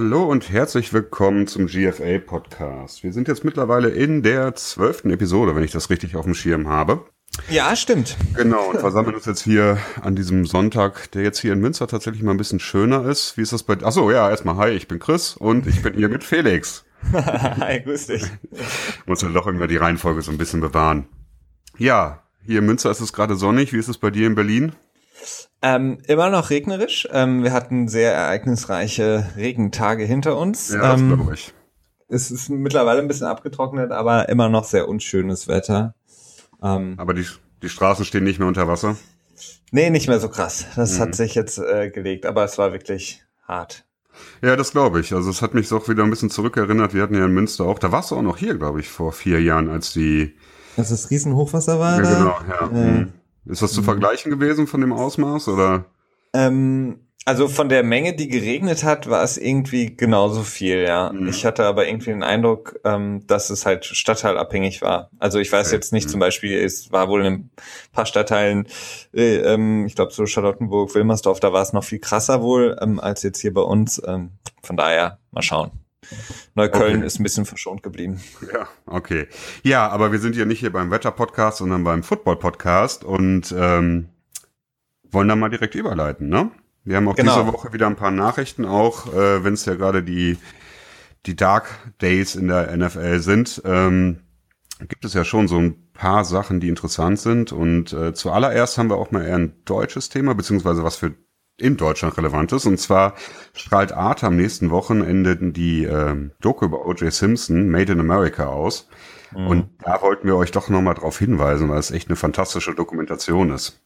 Hallo und herzlich willkommen zum GFA Podcast. Wir sind jetzt mittlerweile in der zwölften Episode, wenn ich das richtig auf dem Schirm habe. Ja, stimmt. Genau, und versammeln uns jetzt hier an diesem Sonntag, der jetzt hier in Münster tatsächlich mal ein bisschen schöner ist. Wie ist das bei? Achso, ja, erstmal hi, ich bin Chris und ich bin hier mit Felix. hi, grüß dich. Muss ja doch irgendwie die Reihenfolge so ein bisschen bewahren. Ja, hier in Münster ist es gerade sonnig. Wie ist es bei dir in Berlin? Ähm, immer noch regnerisch. Ähm, wir hatten sehr ereignisreiche Regentage hinter uns. Ja, das ähm, glaube ich. Es ist mittlerweile ein bisschen abgetrocknet, aber immer noch sehr unschönes Wetter. Ähm, Aber die, die Straßen stehen nicht mehr unter Wasser. nee, nicht mehr so krass. Das Mhm. hat sich jetzt äh, gelegt, aber es war wirklich hart. Ja, das glaube ich. Also es hat mich auch wieder ein bisschen zurückerinnert. Wir hatten ja in Münster auch, da warst du auch noch hier, glaube ich, vor vier Jahren, als die. Dass das Riesenhochwasser war? Ja, genau, ja. Äh, mhm. Ist das zu vergleichen gewesen von dem Ausmaß oder? Ähm, also von der Menge, die geregnet hat, war es irgendwie genauso viel, ja. Mhm. Ich hatte aber irgendwie den Eindruck, ähm, dass es halt stadtteilabhängig war. Also ich weiß Okay. jetzt nicht, Mhm. zum Beispiel, es war wohl in ein paar Stadtteilen, äh, ähm, ich glaube so Charlottenburg, Wilmersdorf, da war es noch viel krasser wohl, ähm, als jetzt hier bei uns. Ähm, von daher, mal schauen. Neukölln Okay. ist ein bisschen verschont geblieben. Ja, okay. Ja, aber wir sind ja nicht hier beim Wetter-Podcast, sondern beim Football-Podcast und ähm, wollen da mal direkt überleiten, ne? Wir haben auch Genau. diese Woche wieder ein paar Nachrichten, auch äh, wenn es ja gerade die, die Dark Days in der NFL sind. Ähm, gibt es ja schon so ein paar Sachen, die interessant sind. Und äh, zuallererst haben wir auch mal eher ein deutsches Thema, beziehungsweise was für in Deutschland relevant ist. Und zwar strahlt Arte am nächsten Wochenende die ähm, Doku über O.J. Simpson, Made in America, aus. Und da wollten wir euch doch nochmal drauf hinweisen, weil es echt eine fantastische Dokumentation ist.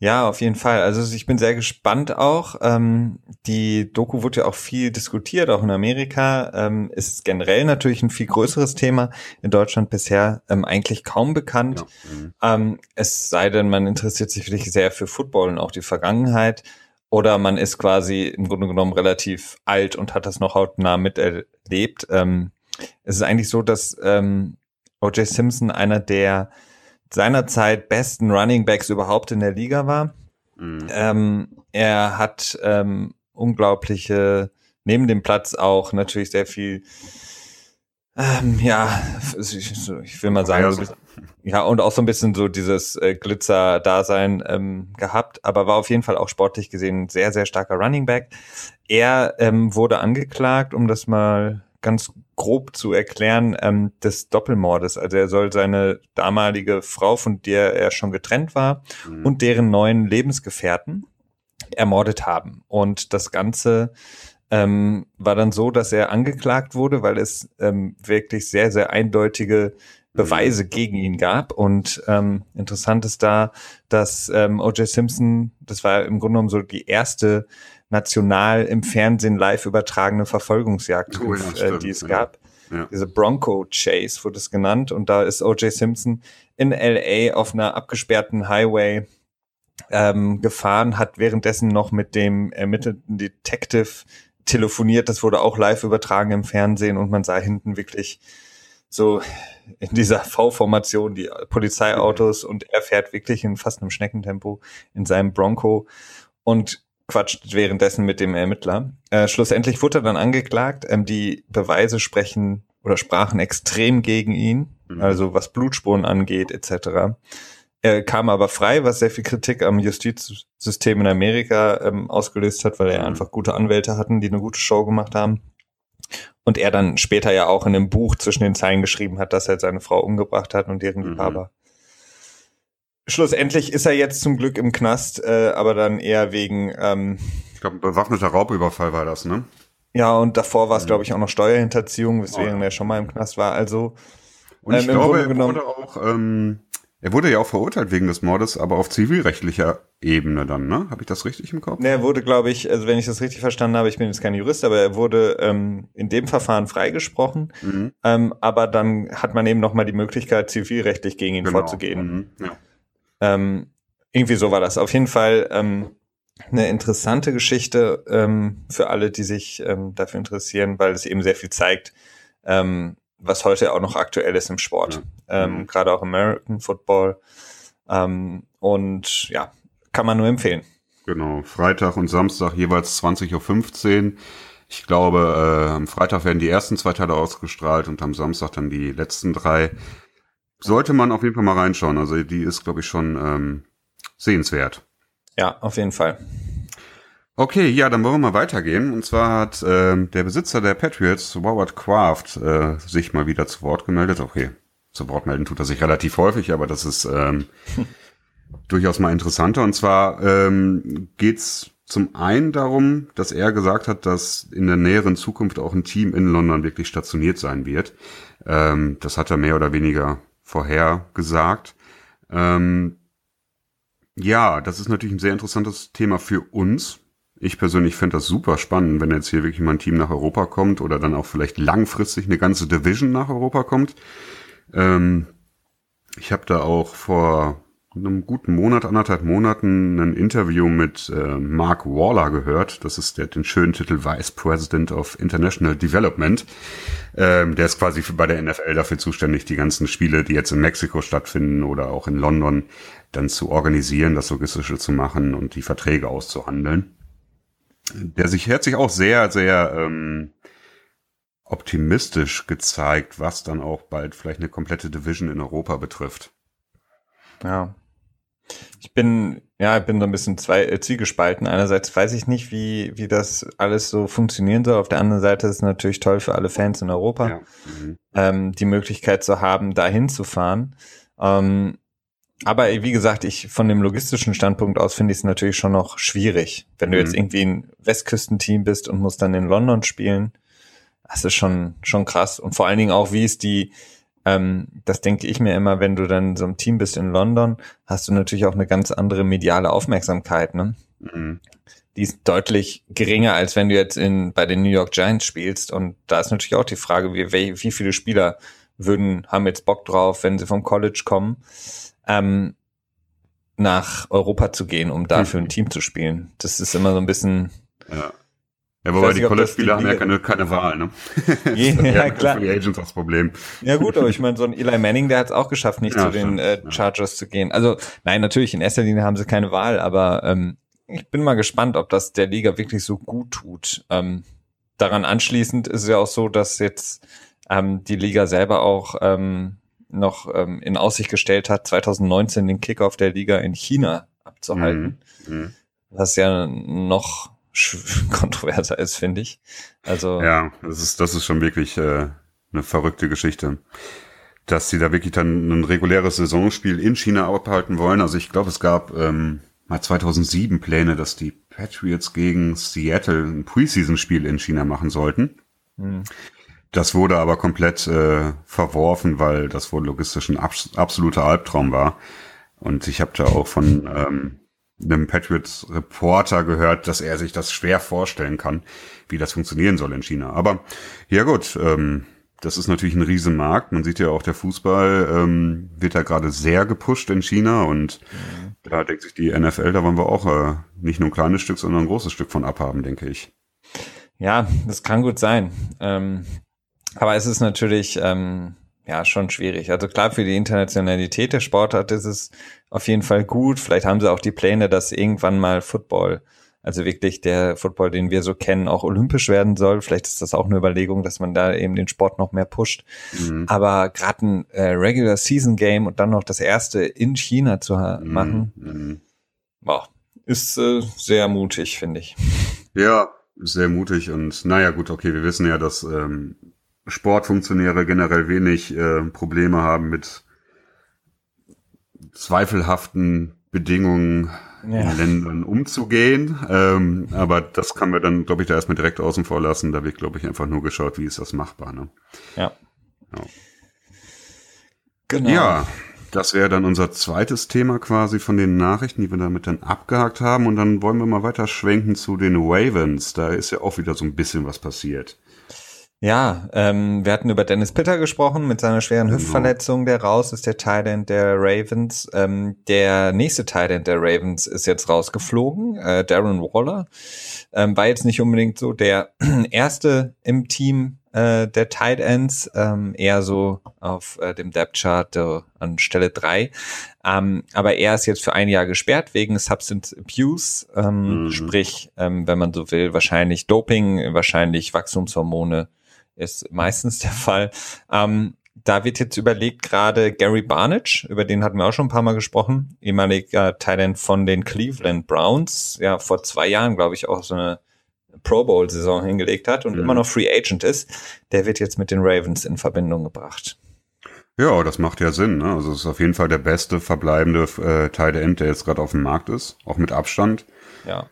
Ja, auf jeden Fall. Also ich bin sehr gespannt auch. Ähm, die Doku wurde ja auch viel diskutiert, auch in Amerika. Ähm, ist generell natürlich ein viel größeres Thema. In Deutschland bisher ähm, eigentlich kaum bekannt. Ja. Mhm. Ähm, es sei denn, man interessiert sich wirklich sehr für Football und auch die Vergangenheit. Oder man ist quasi im Grunde genommen relativ alt und hat das noch hautnah miterlebt. Ähm, es ist eigentlich so, dass ähm, O.J. Simpson einer der seinerzeit besten Running Backs überhaupt in der Liga war. Mhm. Ähm, er hat ähm, unglaubliche, neben dem Platz auch natürlich sehr viel, ähm, ja, ich, will mal sagen, Ja, und auch so ein bisschen so dieses äh, Glitzer-Dasein ähm, gehabt, aber war auf jeden Fall auch sportlich gesehen ein sehr, sehr starker Running Back. Er ähm, wurde angeklagt, um das mal ganz grob zu erklären, ähm, des Doppelmordes. Also er soll seine damalige Frau, von der er schon getrennt war, Mhm. und deren neuen Lebensgefährten ermordet haben. Und das Ganze ähm, war dann so, dass er angeklagt wurde, weil es ähm, wirklich sehr, sehr eindeutige Beweise gegen ihn gab. Und ähm, interessant ist da, dass ähm, O.J. Simpson, das war im Grunde genommen so die erste national im Fernsehen live übertragene Verfolgungsjagd, Oh ja, äh, stimmt, die es ja. gab. Ja. Diese Bronco Chase wurde es genannt. Und da ist O.J. Simpson in LA auf einer abgesperrten Highway ähm, gefahren, hat währenddessen noch mit dem ermittelten Detective telefoniert. Das wurde auch live übertragen im Fernsehen und man sah hinten wirklich so in dieser V-Formation die Polizeiautos und er fährt wirklich in fast einem Schneckentempo in seinem Bronco und quatscht währenddessen mit dem Ermittler. Äh, schlussendlich wurde er dann angeklagt. Ähm, die Beweise sprechen oder sprachen extrem gegen ihn, Mhm. also was Blutspuren angeht etc. Er kam aber frei, was sehr viel Kritik am Justizsystem in Amerika ähm, ausgelöst hat, weil er Mhm. einfach gute Anwälte hatten, die eine gute Show gemacht haben. Und er dann später ja auch in einem Buch zwischen den Zeilen geschrieben hat, dass er seine Frau umgebracht hat und deren Mhm. Liebhaber. Schlussendlich ist er jetzt zum Glück im Knast, äh, aber dann eher wegen, ähm, Ich glaube, ein bewaffneter Raubüberfall war das, ne? ja, und davor war es, glaube ich, auch noch Steuerhinterziehung, weswegen Oh ja. er schon mal im Knast war. Also, Und ich Ähm, glaube, er wurde auch, ähm, er wurde ja auch verurteilt wegen des Mordes, aber auf zivilrechtlicher Ebene dann, ne? Habe ich das richtig im Kopf? ne, er wurde, glaube ich, also wenn ich das richtig verstanden habe, ich bin jetzt kein Jurist, aber er wurde ähm, in dem Verfahren freigesprochen. Mhm. Ähm, aber dann hat man eben noch mal die Möglichkeit, zivilrechtlich gegen ihn Genau. vorzugehen. Mhm. Ja. Ähm, irgendwie so war das. Auf jeden Fall ähm, eine interessante Geschichte ähm, für alle, die sich ähm, dafür interessieren, weil es eben sehr viel zeigt, ähm, was heute auch noch aktuell ist im Sport. Ähm, Mhm. Gerade auch American Football. Ähm, und ja, kann man nur empfehlen. Genau. Freitag und Samstag jeweils 20.15 Uhr. Ich glaube, äh, am Freitag werden die ersten zwei Teile ausgestrahlt und am Samstag dann die letzten drei. Sollte man auf jeden Fall mal reinschauen. Also die ist, glaube ich, schon ähm, sehenswert. Ja, auf jeden Fall. Okay, ja, dann wollen wir mal weitergehen. Und zwar hat äh, der Besitzer der Patriots, Howard Kraft, äh, sich mal wieder zu Wort gemeldet. Okay, zu Wort melden tut er sich relativ häufig, aber das ist ähm, durchaus mal interessanter. Und zwar ähm, geht's zum einen darum, dass er gesagt hat, dass in der näheren Zukunft auch ein Team in London wirklich stationiert sein wird. Ähm, das hat er mehr oder weniger vorher gesagt. Ähm, ja, das ist natürlich ein sehr interessantes Thema für uns, ich persönlich fände das super spannend, wenn jetzt hier wirklich mal ein Team nach Europa kommt oder dann auch vielleicht langfristig eine ganze Division nach Europa kommt. Ähm, ich habe da auch vor einem guten Monat, anderthalb Monaten ein Interview mit äh, Mark Waller gehört. Das ist der den schönen Titel Vice President of International Development. Ähm, der ist quasi für, bei der NFL dafür zuständig, die ganzen Spiele, die jetzt in Mexiko stattfinden oder auch in London, dann zu organisieren, das Logistische zu machen und die Verträge auszuhandeln der sich hat sich auch sehr, sehr ähm, optimistisch gezeigt, was dann auch bald vielleicht eine komplette Division in Europa betrifft. Ja. Ich bin, ja, ich bin so ein bisschen zwei, äh, zwiegespalten. Einerseits weiß ich nicht, wie, wie das alles so funktionieren soll. Auf der anderen Seite ist es natürlich toll für alle Fans in Europa, ja. mhm. ähm, die Möglichkeit zu haben, dahin zu fahren. Ähm, aber wie gesagt, ich von dem logistischen Standpunkt aus finde ich es natürlich schon noch schwierig. Wenn du mhm. jetzt irgendwie ein Westküstenteam bist und musst dann in London spielen, das ist schon, schon krass. Und vor allen Dingen auch, wie ist die, ähm, das denke ich mir immer, wenn du dann so ein Team bist in London, hast du natürlich auch eine ganz andere mediale Aufmerksamkeit, ne? Mhm. Die ist deutlich geringer, als wenn du jetzt in, bei den New York Giants spielst. Und da ist natürlich auch die Frage, wie, wie viele Spieler würden, haben jetzt Bock drauf, wenn sie vom College kommen ähm, nach Europa zu gehen, um da für ein Team zu spielen. Das ist immer so ein bisschen. Ja. Ja, wobei die College-Spieler haben ja keine, keine Wahl, ne? ja, ja klar. Die Agents das Problem. Ja gut, aber ich meine, so ein Eli Manning, der hat es auch geschafft, nicht ja, zu den äh, Chargers zu gehen. Also nein, natürlich, in erster Linie haben sie keine Wahl, aber ähm, ich bin mal gespannt, ob das der Liga wirklich so gut tut. Ähm, daran anschließend ist es ja auch so, dass jetzt ähm, die Liga selber auch ähm, noch ähm, in Aussicht gestellt hat, 2019 den Kickoff der Liga in China abzuhalten. Mhm. mhm. Was ja noch kontroverser ist, finde ich. Also ja, das ist das ist schon wirklich äh, eine verrückte Geschichte, dass sie da wirklich dann ein reguläres Saisonspiel in China abhalten wollen. Also ich glaube, es gab ähm, mal 2007 Pläne, dass die Patriots gegen Seattle ein Preseason-Spiel in China machen sollten. Mhm. Das wurde aber komplett äh, verworfen, weil das wohl logistisch ein abs absoluter Albtraum war. Und ich habe da auch von ähm, einem Patriots Reporter gehört, dass er sich das schwer vorstellen kann, wie das funktionieren soll in China. Aber ja gut, ähm, das ist natürlich ein Riesenmarkt. Man sieht ja auch, der Fußball ähm, wird da gerade sehr gepusht in China und mhm. da denkt sich die NFL, da wollen wir auch äh, nicht nur ein kleines Stück, sondern ein großes Stück von abhaben, denke ich. Ja, das kann gut sein. Ähm, aber es ist natürlich ähm, ja schon schwierig. Also klar, für die Internationalität der Sportart ist es auf jeden Fall gut. Vielleicht haben sie auch die Pläne, dass irgendwann mal Football, also wirklich der Football, den wir so kennen, auch olympisch werden soll. Vielleicht ist das auch eine Überlegung, dass man da eben den Sport noch mehr pusht. Mhm. Aber gerade ein äh, Regular Season Game und dann noch das erste in China zu mhm. machen, mhm. Boah, ist äh, sehr mutig, finde ich. Ja, sehr mutig und naja gut, okay, wir wissen ja, dass ähm, Sportfunktionäre generell wenig äh, Probleme haben mit zweifelhaften Bedingungen ja. in Ländern umzugehen. Ähm, aber das kann man dann, glaube ich, da erstmal direkt außen vor lassen. Da wird, glaube ich, einfach nur geschaut, wie ist das machbar. Ne? Ja. ja. Genau. Ja, das wäre dann unser zweites Thema quasi von den Nachrichten, die wir damit dann abgehakt haben. Und dann wollen wir mal weiter schwenken zu den Ravens. Da ist ja auch wieder so ein bisschen was passiert. Ja, ähm, wir hatten über Dennis Pitter gesprochen mit seiner schweren genau. Hüftverletzung, der raus ist, der Tight der Ravens. Ähm, der nächste Tight der Ravens ist jetzt rausgeflogen, äh, Darren Waller. Ähm, war jetzt nicht unbedingt so der erste im Team, äh, der Tight Ends, ähm, eher so auf äh, dem Depth Chart äh, an Stelle drei. Ähm, aber er ist jetzt für ein Jahr gesperrt wegen Substance Abuse, ähm, mhm. sprich, ähm, wenn man so will, wahrscheinlich Doping, wahrscheinlich Wachstumshormone ist meistens der Fall. Ähm, da wird jetzt überlegt gerade Gary Barnage, über den hatten wir auch schon ein paar Mal gesprochen, ehemaliger Talent von den Cleveland Browns, ja vor zwei Jahren, glaube ich, auch so eine Pro Bowl-Saison hingelegt hat und mhm. immer noch Free Agent ist, der wird jetzt mit den Ravens in Verbindung gebracht. Ja, das macht ja Sinn. Ne? Also es ist auf jeden Fall der beste verbleibende äh, Tight End, der jetzt gerade auf dem Markt ist, auch mit Abstand. Ja.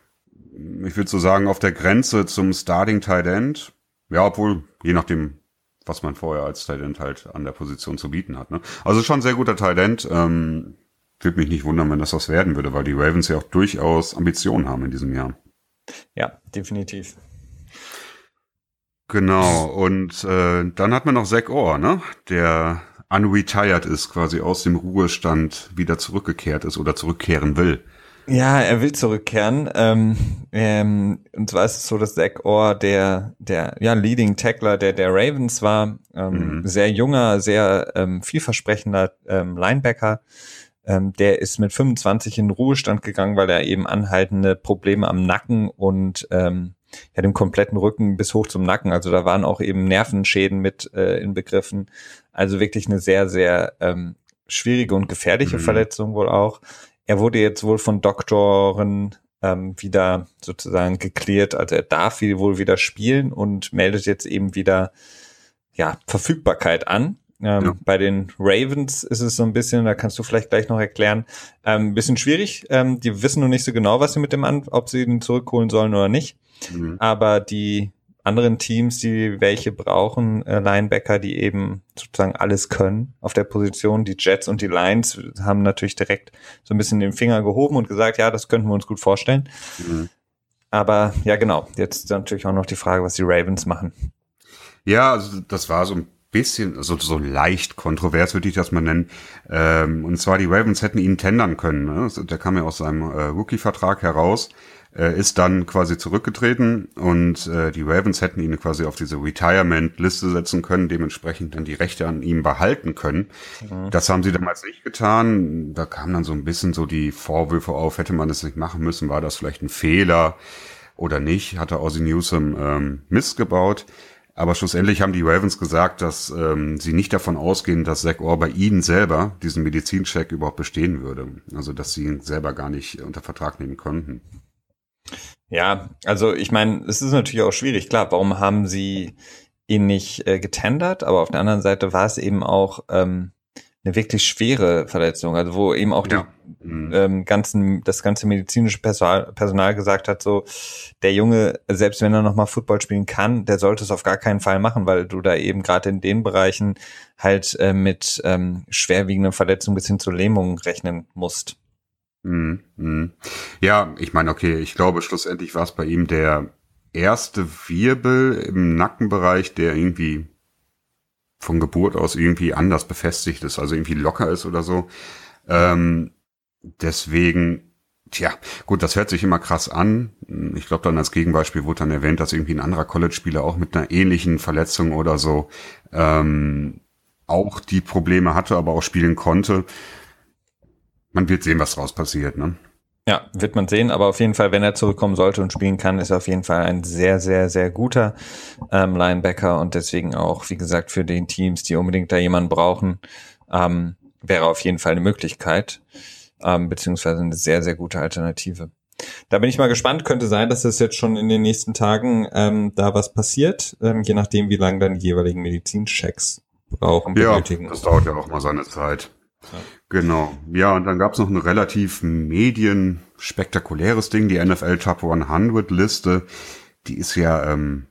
Ich würde so sagen, auf der Grenze zum Starting Tight End. Ja, obwohl, je nachdem, was man vorher als Talent halt an der Position zu bieten hat. Ne? Also schon sehr guter Talent. Ähm, würde mich nicht wundern, wenn das was werden würde, weil die Ravens ja auch durchaus Ambitionen haben in diesem Jahr. Ja, definitiv. Genau, und äh, dann hat man noch Zach Orr, ne? der unretired ist, quasi aus dem Ruhestand wieder zurückgekehrt ist oder zurückkehren will. Ja, er will zurückkehren. Ähm, ähm, und zwar ist es so, dass Zach Orr der, der ja, Leading Tackler der, der Ravens war. Ähm, mhm. Sehr junger, sehr ähm, vielversprechender ähm, Linebacker. Ähm, der ist mit 25 in Ruhestand gegangen, weil er eben anhaltende Probleme am Nacken und ähm, ja, dem kompletten Rücken bis hoch zum Nacken. Also da waren auch eben Nervenschäden mit äh, inbegriffen. Also wirklich eine sehr, sehr ähm, schwierige und gefährliche mhm. Verletzung wohl auch. Er wurde jetzt wohl von Doktoren ähm, wieder sozusagen geklärt. Also er darf wohl wieder spielen und meldet jetzt eben wieder ja, Verfügbarkeit an. Ähm, ja. Bei den Ravens ist es so ein bisschen, da kannst du vielleicht gleich noch erklären, ähm, ein bisschen schwierig. Ähm, die wissen noch nicht so genau, was sie mit dem an, ob sie ihn zurückholen sollen oder nicht. Mhm. Aber die anderen Teams, die welche brauchen, äh, Linebacker, die eben sozusagen alles können auf der Position. Die Jets und die Lions haben natürlich direkt so ein bisschen den Finger gehoben und gesagt, ja, das könnten wir uns gut vorstellen. Mhm. Aber ja, genau. Jetzt natürlich auch noch die Frage, was die Ravens machen. Ja, also das war so ein bisschen, also so leicht kontrovers würde ich das mal nennen. Ähm, und zwar die Ravens hätten ihn tendern können. Ne? Der kam ja aus seinem äh, Rookie-Vertrag heraus ist dann quasi zurückgetreten und äh, die Ravens hätten ihn quasi auf diese Retirement-Liste setzen können, dementsprechend dann die Rechte an ihm behalten können. Mhm. Das haben sie damals nicht getan. Da kamen dann so ein bisschen so die Vorwürfe auf, hätte man das nicht machen müssen, war das vielleicht ein Fehler oder nicht, hatte Ozzy Newsom ähm, Mist gebaut. Aber schlussendlich haben die Ravens gesagt, dass ähm, sie nicht davon ausgehen, dass Zach Orr bei ihnen selber diesen Medizincheck überhaupt bestehen würde. Also dass sie ihn selber gar nicht unter Vertrag nehmen konnten. Ja, also ich meine, es ist natürlich auch schwierig. Klar, warum haben sie ihn nicht äh, getendert? Aber auf der anderen Seite war es eben auch ähm, eine wirklich schwere Verletzung, also wo eben auch ja. die mhm. ähm, ganzen, das ganze medizinische Personal, Personal gesagt hat, so der Junge, selbst wenn er nochmal Football spielen kann, der sollte es auf gar keinen Fall machen, weil du da eben gerade in den Bereichen halt äh, mit ähm, schwerwiegenden Verletzungen bis hin zu Lähmungen rechnen musst. Mhm, mhm. Ja, ich meine, okay, ich glaube, schlussendlich war es bei ihm der erste Wirbel im Nackenbereich, der irgendwie von Geburt aus irgendwie anders befestigt ist, also irgendwie locker ist oder so. Ähm, deswegen, tja, gut, das hört sich immer krass an. Ich glaube, dann als Gegenbeispiel wurde dann erwähnt, dass irgendwie ein anderer College-Spieler auch mit einer ähnlichen Verletzung oder so ähm, auch die Probleme hatte, aber auch spielen konnte man wird sehen, was draus passiert, ne? Ja, wird man sehen, aber auf jeden Fall, wenn er zurückkommen sollte und spielen kann, ist er auf jeden Fall ein sehr, sehr, sehr guter ähm, Linebacker und deswegen auch, wie gesagt, für den Teams, die unbedingt da jemanden brauchen, ähm, wäre auf jeden Fall eine Möglichkeit, ähm, beziehungsweise eine sehr, sehr gute Alternative. Da bin ich mal gespannt. Könnte sein, dass es jetzt schon in den nächsten Tagen ähm, da was passiert, ähm, je nachdem, wie lange dann die jeweiligen Medizinchecks brauchen. Benötigen. Ja, das dauert ja auch mal seine Zeit. Genau. Ja, und dann gab es noch ein relativ medienspektakuläres Ding, die NFL Top 100 Liste. Die ist ja, ähm,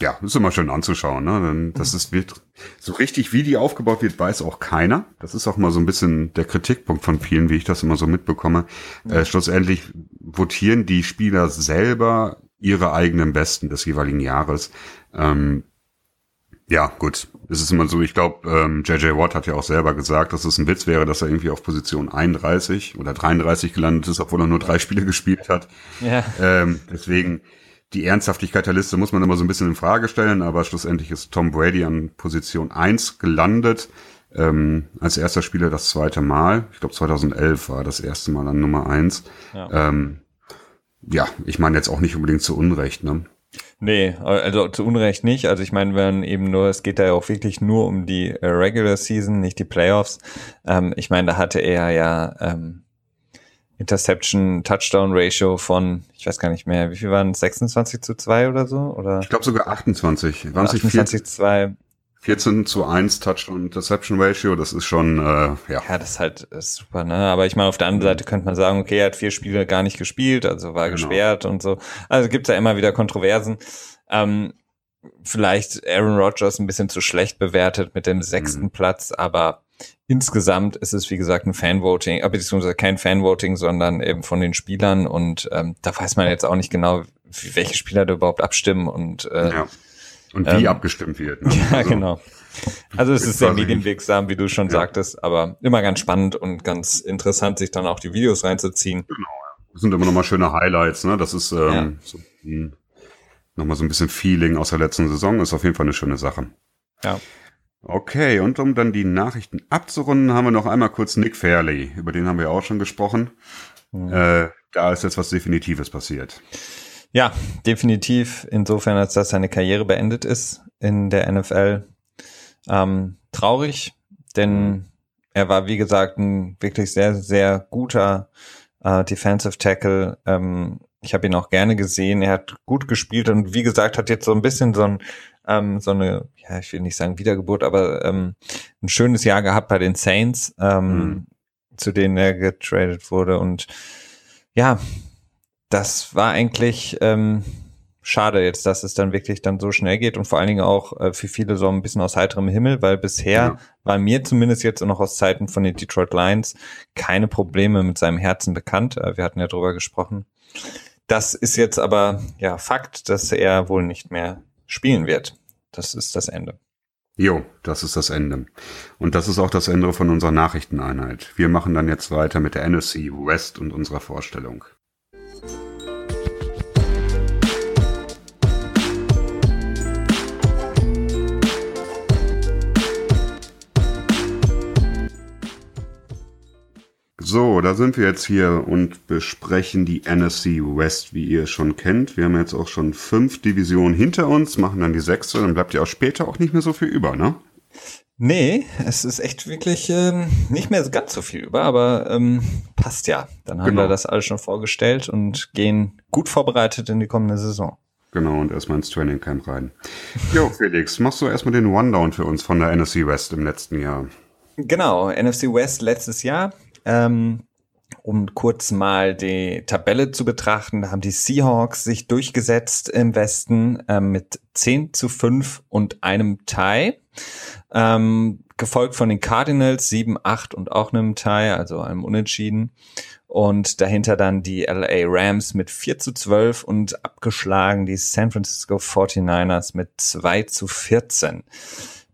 ja, ist immer schön anzuschauen. Ne? Das ist wird so richtig, wie die aufgebaut wird, weiß auch keiner. Das ist auch mal so ein bisschen der Kritikpunkt von vielen, wie ich das immer so mitbekomme. Ja. Äh, schlussendlich votieren die Spieler selber ihre eigenen Besten des jeweiligen Jahres. Ähm, ja, gut. Es ist immer so, ich glaube, ähm, JJ Watt hat ja auch selber gesagt, dass es ein Witz wäre, dass er irgendwie auf Position 31 oder 33 gelandet ist, obwohl er nur drei Spiele gespielt hat. Ja. Ähm, deswegen, die Ernsthaftigkeit der Liste muss man immer so ein bisschen in Frage stellen, aber schlussendlich ist Tom Brady an Position 1 gelandet. Ähm, als erster Spieler das zweite Mal. Ich glaube 2011 war das erste Mal an Nummer 1. Ja, ähm, ja ich meine jetzt auch nicht unbedingt zu Unrecht, ne? Nee, also zu Unrecht nicht. Also ich meine, wenn eben nur, es geht da ja auch wirklich nur um die äh, Regular Season, nicht die Playoffs. Ähm, ich meine, da hatte er ja ähm, Interception-Touchdown-Ratio von, ich weiß gar nicht mehr, wie viel waren es, 26 zu 2 oder so? Oder? Ich glaube sogar 28. Waren 28 zu 2. 14 zu 1 Touchdown-Interception-Ratio, das ist schon, äh, ja. Ja, das ist halt ist super, ne? Aber ich meine, auf der anderen Seite könnte man sagen, okay, er hat vier Spiele gar nicht gespielt, also war genau. gesperrt und so. Also gibt's ja immer wieder Kontroversen. Ähm, vielleicht Aaron Rodgers ein bisschen zu schlecht bewertet mit dem sechsten mhm. Platz, aber insgesamt ist es, wie gesagt, ein Fanvoting, äh, beziehungsweise kein Fanvoting, sondern eben von den Spielern und ähm, da weiß man jetzt auch nicht genau, wie, welche Spieler da überhaupt abstimmen und äh, ja. Und wie ähm, abgestimmt wird. Ne? Ja, also, genau. Also es ist sehr medienwirksam, wie du schon ja. sagtest, aber immer ganz spannend und ganz interessant, sich dann auch die Videos reinzuziehen. Genau, ja. Das sind immer nochmal schöne Highlights, ne? Das ist ähm, ja. so, nochmal so ein bisschen Feeling aus der letzten Saison, ist auf jeden Fall eine schöne Sache. Ja. Okay, und um dann die Nachrichten abzurunden, haben wir noch einmal kurz Nick Fairley. Über den haben wir auch schon gesprochen. Mhm. Äh, da ist jetzt was Definitives passiert. Ja, definitiv. Insofern, als dass seine Karriere beendet ist in der NFL. Ähm, traurig, denn er war, wie gesagt, ein wirklich sehr, sehr guter äh, Defensive Tackle. Ähm, ich habe ihn auch gerne gesehen. Er hat gut gespielt und wie gesagt, hat jetzt so ein bisschen so ein ähm, so eine, ja, ich will nicht sagen Wiedergeburt, aber ähm, ein schönes Jahr gehabt bei den Saints, ähm, mhm. zu denen er getradet wurde. Und ja, das war eigentlich ähm, schade jetzt, dass es dann wirklich dann so schnell geht und vor allen Dingen auch äh, für viele so ein bisschen aus heiterem Himmel, weil bisher ja. war mir zumindest jetzt noch aus Zeiten von den Detroit Lions keine Probleme mit seinem Herzen bekannt. Äh, wir hatten ja drüber gesprochen. Das ist jetzt aber ja Fakt, dass er wohl nicht mehr spielen wird. Das ist das Ende. Jo, das ist das Ende. Und das ist auch das Ende von unserer Nachrichteneinheit. Wir machen dann jetzt weiter mit der NFC West und unserer Vorstellung. So, da sind wir jetzt hier und besprechen die NFC West, wie ihr schon kennt. Wir haben jetzt auch schon fünf Divisionen hinter uns, machen dann die sechste, dann bleibt ja auch später auch nicht mehr so viel über, ne? Nee, es ist echt wirklich ähm, nicht mehr ganz so viel über, aber ähm, passt ja. Dann haben genau. wir das alles schon vorgestellt und gehen gut vorbereitet in die kommende Saison. Genau, und erstmal ins Training Camp rein. Jo, Felix, machst du erstmal den One-Down für uns von der NFC West im letzten Jahr? Genau, NFC West letztes Jahr ähm, um kurz mal die Tabelle zu betrachten, da haben die Seahawks sich durchgesetzt im Westen äh, mit 10 zu 5 und einem Tie. Ähm, gefolgt von den Cardinals 7, 8 und auch einem Tie, also einem Unentschieden. Und dahinter dann die LA Rams mit 4 zu 12 und abgeschlagen die San Francisco 49ers mit 2 zu 14.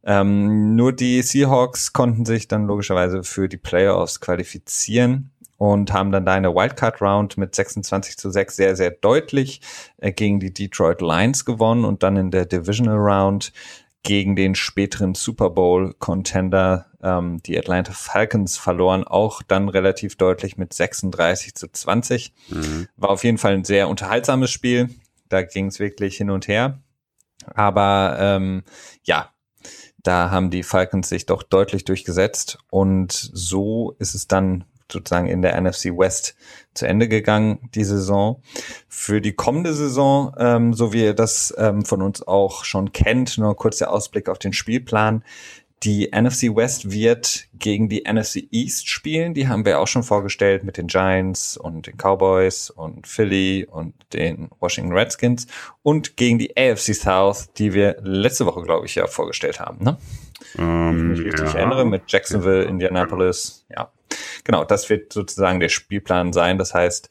Ähm, nur die Seahawks konnten sich dann logischerweise für die Playoffs qualifizieren und haben dann da in der Wildcard Round mit 26 zu 6 sehr, sehr deutlich äh, gegen die Detroit Lions gewonnen und dann in der Divisional Round gegen den späteren Super Bowl Contender, ähm, die Atlanta Falcons, verloren, auch dann relativ deutlich mit 36 zu 20. Mhm. War auf jeden Fall ein sehr unterhaltsames Spiel. Da ging es wirklich hin und her. Aber ähm, ja, da haben die Falcons sich doch deutlich durchgesetzt und so ist es dann sozusagen in der NFC West zu Ende gegangen, die Saison. Für die kommende Saison, ähm, so wie ihr das ähm, von uns auch schon kennt, nur kurz der Ausblick auf den Spielplan, die NFC West wird gegen die NFC East spielen. Die haben wir auch schon vorgestellt mit den Giants und den Cowboys und Philly und den Washington Redskins und gegen die AFC South, die wir letzte Woche, glaube ich, ja vorgestellt haben. Ne? Um, ich mich richtig ja. erinnere, mit Jacksonville, Indianapolis. Ja, genau, das wird sozusagen der Spielplan sein. Das heißt,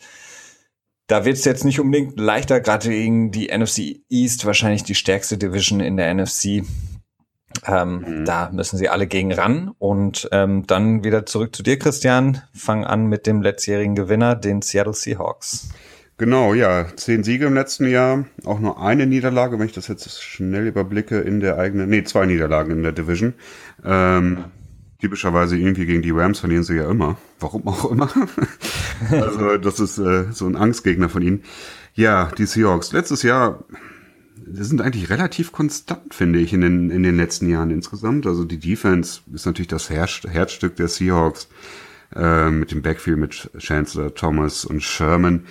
da wird es jetzt nicht unbedingt leichter, gerade gegen die NFC East, wahrscheinlich die stärkste Division in der NFC. Ähm, mhm. Da müssen sie alle gegen ran. Und ähm, dann wieder zurück zu dir, Christian. Fang an mit dem letztjährigen Gewinner, den Seattle Seahawks. Genau, ja. Zehn Siege im letzten Jahr, auch nur eine Niederlage, wenn ich das jetzt schnell überblicke, in der eigenen, nee, zwei Niederlagen in der Division. Ähm, typischerweise irgendwie gegen die Rams verlieren sie ja immer. Warum auch immer. also das ist äh, so ein Angstgegner von ihnen. Ja, die Seahawks. Letztes Jahr sind eigentlich relativ konstant, finde ich, in den, in den letzten Jahren insgesamt. Also die Defense ist natürlich das Herz, Herzstück der Seahawks äh, mit dem Backfield mit Chancellor, Thomas und Sherman.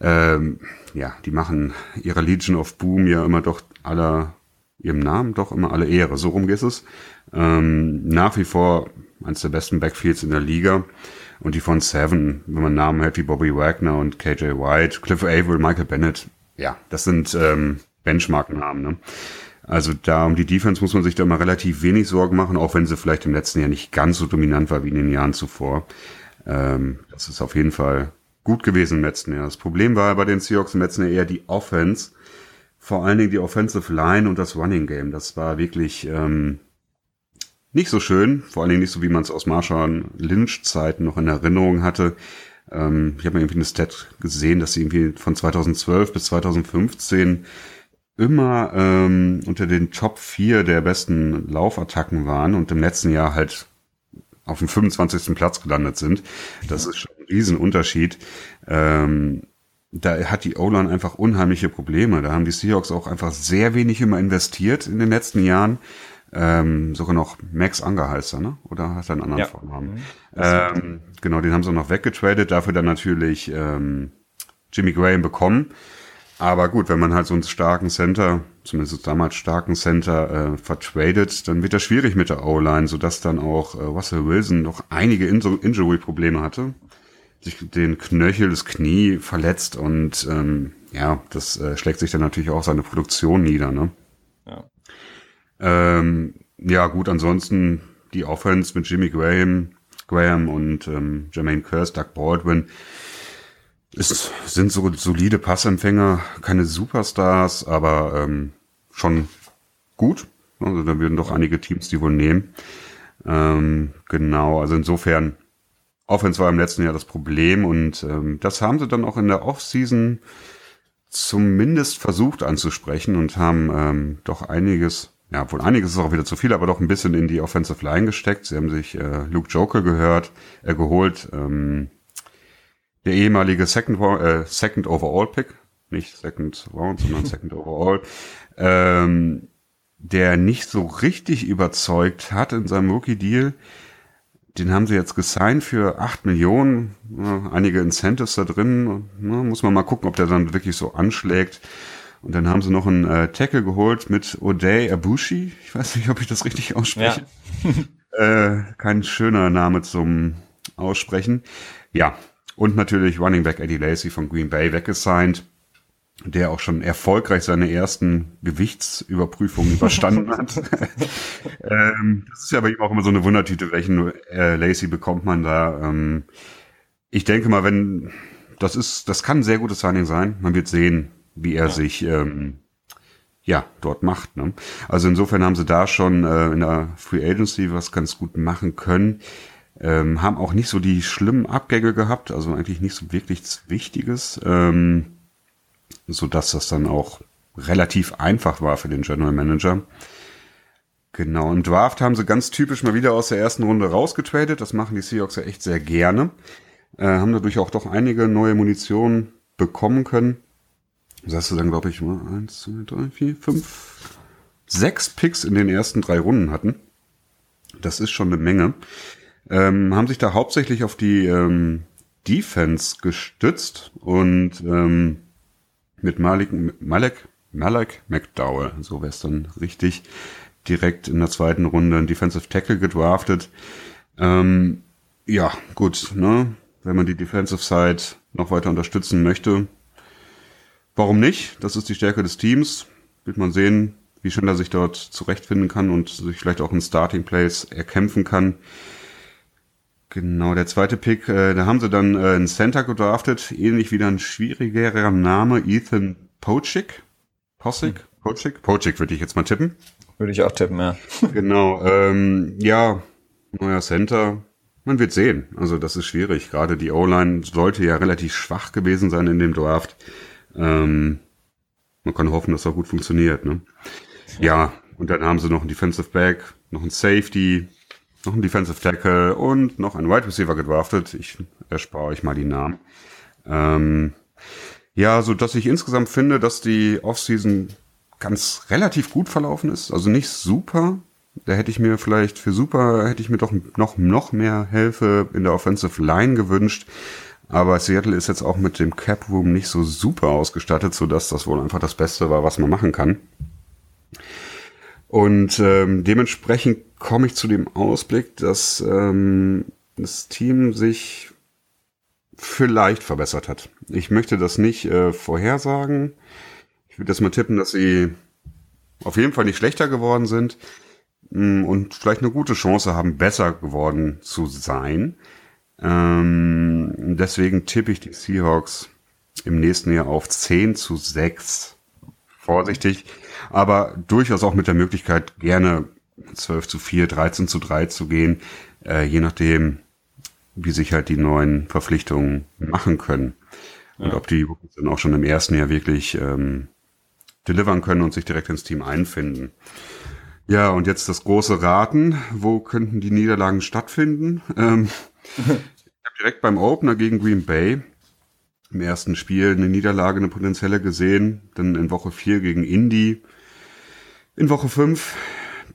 Ähm, ja, die machen ihrer Legion of Boom ja immer doch aller ihrem Namen doch immer alle Ehre. So rum geht es. Ähm, nach wie vor eines der besten Backfields in der Liga. Und die von Seven, wenn man Namen hat wie Bobby Wagner und KJ White, Cliff Averill, Michael Bennett, ja, das sind ähm, Benchmark-Namen. Ne? Also da um die Defense muss man sich da mal relativ wenig Sorgen machen, auch wenn sie vielleicht im letzten Jahr nicht ganz so dominant war wie in den Jahren zuvor. Ähm, das ist auf jeden Fall gut gewesen im letzten Jahr. Das Problem war bei den Seahawks im letzten Jahr eher die Offense, vor allen Dingen die Offensive Line und das Running Game. Das war wirklich ähm, nicht so schön, vor allen Dingen nicht so, wie man es aus Marshall Lynch Zeiten noch in Erinnerung hatte. Ähm, ich habe mir irgendwie eine Stat gesehen, dass sie irgendwie von 2012 bis 2015 immer ähm, unter den Top 4 der besten Laufattacken waren und im letzten Jahr halt auf dem 25. Platz gelandet sind. Das ist schon ein Riesenunterschied. Ähm, da hat die O-Line einfach unheimliche Probleme. Da haben die Seahawks auch einfach sehr wenig immer investiert in den letzten Jahren. Ähm, sogar noch Max Anger heißt er, ne? Oder hat er einen anderen ja. Vornamen? Mhm. Ähm, genau, den haben sie noch weggetradet, dafür dann natürlich ähm, Jimmy Graham bekommen. Aber gut, wenn man halt so einen starken Center, zumindest damals starken Center, äh, vertradet, dann wird das schwierig mit der O-Line, sodass dann auch äh, Russell Wilson noch einige In Injury-Probleme hatte. Sich den Knöchel, das Knie verletzt und ähm, ja, das äh, schlägt sich dann natürlich auch seine Produktion nieder, ne? Ja. Ähm, ja, gut, ansonsten die Offense mit Jimmy Graham, Graham und ähm, Jermaine Curse, Doug Baldwin es sind so solide Passempfänger, keine Superstars, aber ähm, schon gut. Also da würden doch einige Teams die wohl nehmen. Ähm, genau, also insofern, Offense war im letzten Jahr das Problem und ähm, das haben sie dann auch in der Offseason zumindest versucht anzusprechen und haben ähm, doch einiges, ja, wohl einiges ist auch wieder zu viel, aber doch ein bisschen in die Offensive Line gesteckt. Sie haben sich äh, Luke Joker gehört, äh, geholt, ähm, der ehemalige Second, äh, Second Overall Pick, nicht Second Round, sondern Second Overall, ähm, der nicht so richtig überzeugt hat in seinem Rookie-Deal. Den haben sie jetzt gesigned für acht Millionen, ja, einige Incentives da drin. Ja, muss man mal gucken, ob der dann wirklich so anschlägt. Und dann haben sie noch einen äh, Tackle geholt mit O'Day Abushi. Ich weiß nicht, ob ich das richtig ausspreche. Ja. äh, kein schöner Name zum Aussprechen. Ja, und natürlich Running Back Eddie Lacey von Green Bay weggesigned, der auch schon erfolgreich seine ersten Gewichtsüberprüfungen überstanden hat. ähm, das ist ja bei ihm auch immer so eine Wundertüte, welchen äh, Lacey bekommt man da. Ähm, ich denke mal, wenn das ist, das kann ein sehr gutes Signing sein. Man wird sehen, wie er ja. sich ähm, ja dort macht. Ne? Also insofern haben sie da schon äh, in der Free Agency was ganz gut machen können. Ähm, haben auch nicht so die schlimmen Abgänge gehabt, also eigentlich nicht so wirklich Wichtiges, ähm, so dass das dann auch relativ einfach war für den General Manager. Genau, im Draft haben sie ganz typisch mal wieder aus der ersten Runde rausgetradet. Das machen die Seahawks ja echt sehr gerne. Äh, haben dadurch auch doch einige neue Munition bekommen können. Das heißt, sie dann, glaube ich, mal eins, zwei, drei, vier, fünf, sechs Picks in den ersten drei Runden hatten. Das ist schon eine Menge ähm, haben sich da hauptsächlich auf die ähm, Defense gestützt und ähm, mit Malik, Malek, Malek McDowell, so wäre es dann richtig, direkt in der zweiten Runde ein Defensive Tackle gedraftet. Ähm, ja, gut, ne? Wenn man die Defensive Side noch weiter unterstützen möchte, warum nicht? Das ist die Stärke des Teams. Wird man sehen, wie schnell er sich dort zurechtfinden kann und sich vielleicht auch in Starting Place erkämpfen kann. Genau, der zweite Pick, äh, da haben sie dann äh, einen Center gedraftet, ähnlich wie ein schwierigerer Name, Ethan Pochik. Possick? Hm. Pochik? Pochik würde ich jetzt mal tippen. Würde ich auch tippen, ja. genau, ähm, ja, neuer Center, Man wird sehen. Also das ist schwierig. Gerade die O-Line sollte ja relativ schwach gewesen sein in dem Draft. Ähm, man kann hoffen, dass das gut funktioniert. Ne? Ja, und dann haben sie noch einen Defensive Back, noch einen Safety, noch einen Defensive Tackle und noch einen Wide Receiver gedraftet. Ich erspare euch mal die Namen. Ähm, ja, so dass ich insgesamt finde, dass die Offseason ganz relativ gut verlaufen ist. Also nicht super, da hätte ich mir vielleicht für super, hätte ich mir doch noch, noch mehr Hilfe in der Offensive Line gewünscht. Aber Seattle ist jetzt auch mit dem Cap Room nicht so super ausgestattet, so dass das wohl einfach das Beste war, was man machen kann. Und ähm, dementsprechend komme ich zu dem Ausblick, dass ähm, das Team sich vielleicht verbessert hat. Ich möchte das nicht äh, vorhersagen. Ich würde das mal tippen, dass sie auf jeden Fall nicht schlechter geworden sind. Mm, und vielleicht eine gute Chance haben, besser geworden zu sein. Ähm, deswegen tippe ich die Seahawks im nächsten Jahr auf 10 zu 6. Vorsichtig, aber durchaus auch mit der Möglichkeit, gerne 12 zu 4, 13 zu 3 zu gehen, äh, je nachdem, wie sich halt die neuen Verpflichtungen machen können. Ja. Und ob die dann auch schon im ersten Jahr wirklich ähm, delivern können und sich direkt ins Team einfinden. Ja, und jetzt das große Raten. Wo könnten die Niederlagen stattfinden? Ähm, ich habe direkt beim Opener gegen Green Bay im ersten Spiel eine Niederlage, eine potenzielle gesehen. Dann in Woche 4 gegen Indy. In Woche 5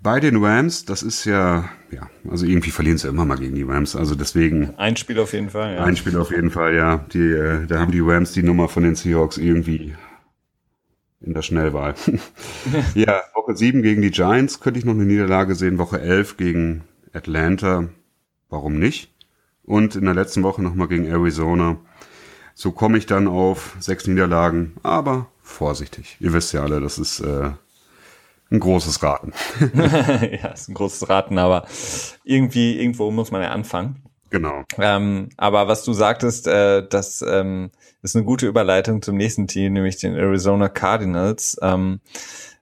bei den Rams, das ist ja, ja, also irgendwie verlieren sie immer mal gegen die Rams. Also deswegen. Ein Spiel auf jeden Fall, ja. Ein Spiel auf jeden Fall, ja. Die, äh, da haben die Rams die Nummer von den Seahawks irgendwie in der Schnellwahl. ja, Woche 7 gegen die Giants könnte ich noch eine Niederlage sehen. Woche 11 gegen Atlanta. Warum nicht? Und in der letzten Woche nochmal gegen Arizona. So komme ich dann auf sechs Niederlagen, aber vorsichtig. Ihr wisst ja alle, das ist äh, ein großes Raten. ja, ist ein großes Raten, aber irgendwie, irgendwo muss man ja anfangen. Genau. Ähm, aber was du sagtest, äh, das ähm, ist eine gute Überleitung zum nächsten Team, nämlich den Arizona Cardinals, ähm,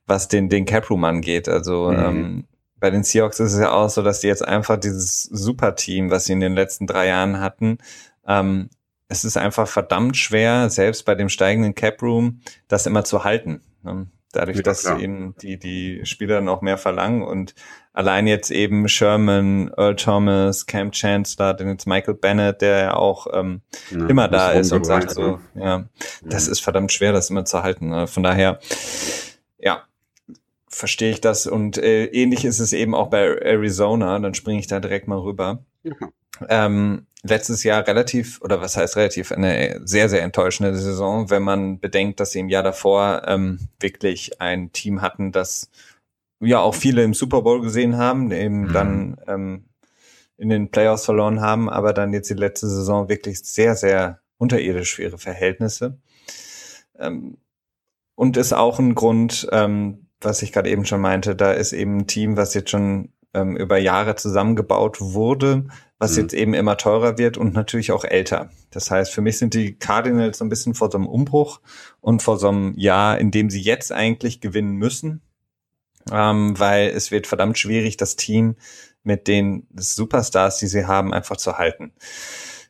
was den, den Caproom angeht. Also mhm. ähm, bei den Seahawks ist es ja auch so, dass die jetzt einfach dieses Super-Team, was sie in den letzten drei Jahren hatten, ähm, es ist einfach verdammt schwer, selbst bei dem steigenden Cap-Room, das immer zu halten. Ne? Dadurch, ja, dass eben die, die Spieler noch mehr verlangen und allein jetzt eben Sherman, Earl Thomas, Cam Chancellor, dann jetzt Michael Bennett, der ja auch ähm, ja, immer da ist und sagt so, ja, das ist verdammt schwer, das immer zu halten. Ne? Von daher, ja, verstehe ich das und äh, ähnlich ist es eben auch bei Arizona, dann springe ich da direkt mal rüber. Ja. Ähm, letztes Jahr relativ, oder was heißt relativ, eine sehr, sehr enttäuschende Saison, wenn man bedenkt, dass sie im Jahr davor ähm, wirklich ein Team hatten, das ja auch viele im Super Bowl gesehen haben, eben mhm. dann ähm, in den Playoffs verloren haben, aber dann jetzt die letzte Saison wirklich sehr, sehr unterirdisch schwere Verhältnisse. Ähm, und ist auch ein Grund, ähm, was ich gerade eben schon meinte, da ist eben ein Team, was jetzt schon ähm, über Jahre zusammengebaut wurde, was mhm. jetzt eben immer teurer wird und natürlich auch älter. Das heißt, für mich sind die Cardinals so ein bisschen vor so einem Umbruch und vor so einem Jahr, in dem sie jetzt eigentlich gewinnen müssen, ähm, weil es wird verdammt schwierig, das Team mit den Superstars, die sie haben, einfach zu halten.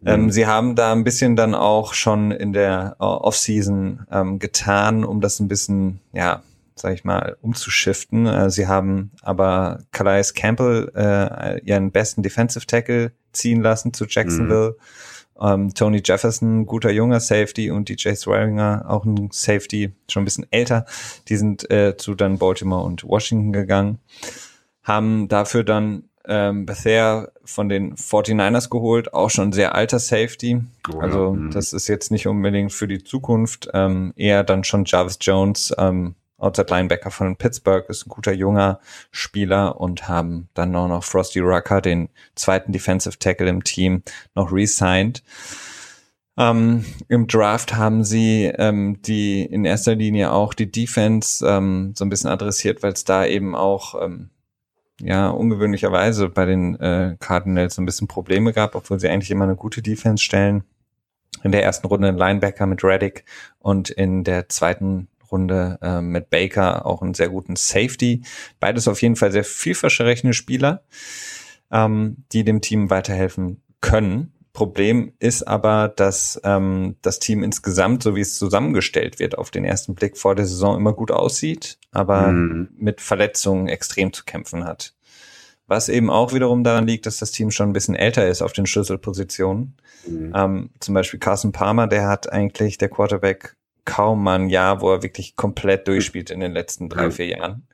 Mhm. Ähm, sie haben da ein bisschen dann auch schon in der Offseason ähm, getan, um das ein bisschen, ja, sag ich mal, umzuschiften. Äh, sie haben aber Calais Campbell, äh, ihren besten Defensive Tackle, ziehen lassen zu Jacksonville. Mhm. Ähm, Tony Jefferson, guter junger Safety und DJ Swearinger, auch ein Safety, schon ein bisschen älter. Die sind äh, zu dann Baltimore und Washington gegangen. Haben dafür dann ähm, Bethea von den 49ers geholt, auch schon sehr alter Safety. Oh, also ja. Mhm. das ist jetzt nicht unbedingt für die Zukunft, ähm, eher dann schon Jarvis Jones, ähm, Outside Linebacker von Pittsburgh, ist ein guter junger Spieler und haben dann noch, noch Frosty Rucker, den zweiten Defensive Tackle im Team, noch re-signed. Ähm, Im Draft haben sie ähm, die in erster Linie auch die Defense ähm, so ein bisschen adressiert, weil es da eben auch ähm, ja ungewöhnlicherweise bei den äh, Cardinals so ein bisschen Probleme gab, obwohl sie eigentlich immer eine gute Defense stellen. In der ersten Runde ein Linebacker mit Reddick und in der zweiten Runde äh, mit Baker auch einen sehr guten Safety. Beides auf jeden Fall sehr vielversprechende Spieler, ähm, die dem Team weiterhelfen können. Problem ist aber, dass ähm, das Team insgesamt, so wie es zusammengestellt wird, auf den ersten Blick vor der Saison immer gut aussieht, aber mhm. mit Verletzungen extrem zu kämpfen hat. Was eben auch wiederum daran liegt, dass das Team schon ein bisschen älter ist auf den Schlüsselpositionen. Mhm. Ähm, zum Beispiel Carson Palmer, der hat eigentlich der Quarterback kaum mal ein Jahr, wo er wirklich komplett durchspielt in den letzten drei, vier Jahren.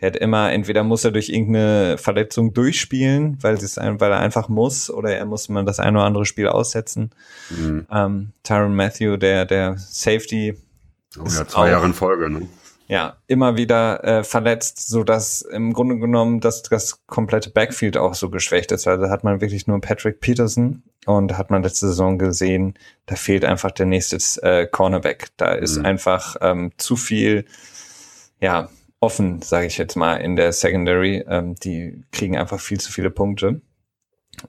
Der hat immer, entweder muss er durch irgendeine Verletzung durchspielen, weil, es, weil er einfach muss, oder er muss mal das ein oder andere Spiel aussetzen. Mhm. Ähm, Tyron Matthew, der, der Safety. Oh ja, zwei Jahre in Folge, ne? Ja, immer wieder äh, verletzt, so dass im Grunde genommen das, das komplette Backfield auch so geschwächt ist. Also hat man wirklich nur Patrick Peterson und hat man letzte Saison gesehen, da fehlt einfach der nächste äh, Cornerback. Da ist mhm. einfach ähm, zu viel, ja, offen, sage ich jetzt mal, in der Secondary. Ähm, die kriegen einfach viel zu viele Punkte.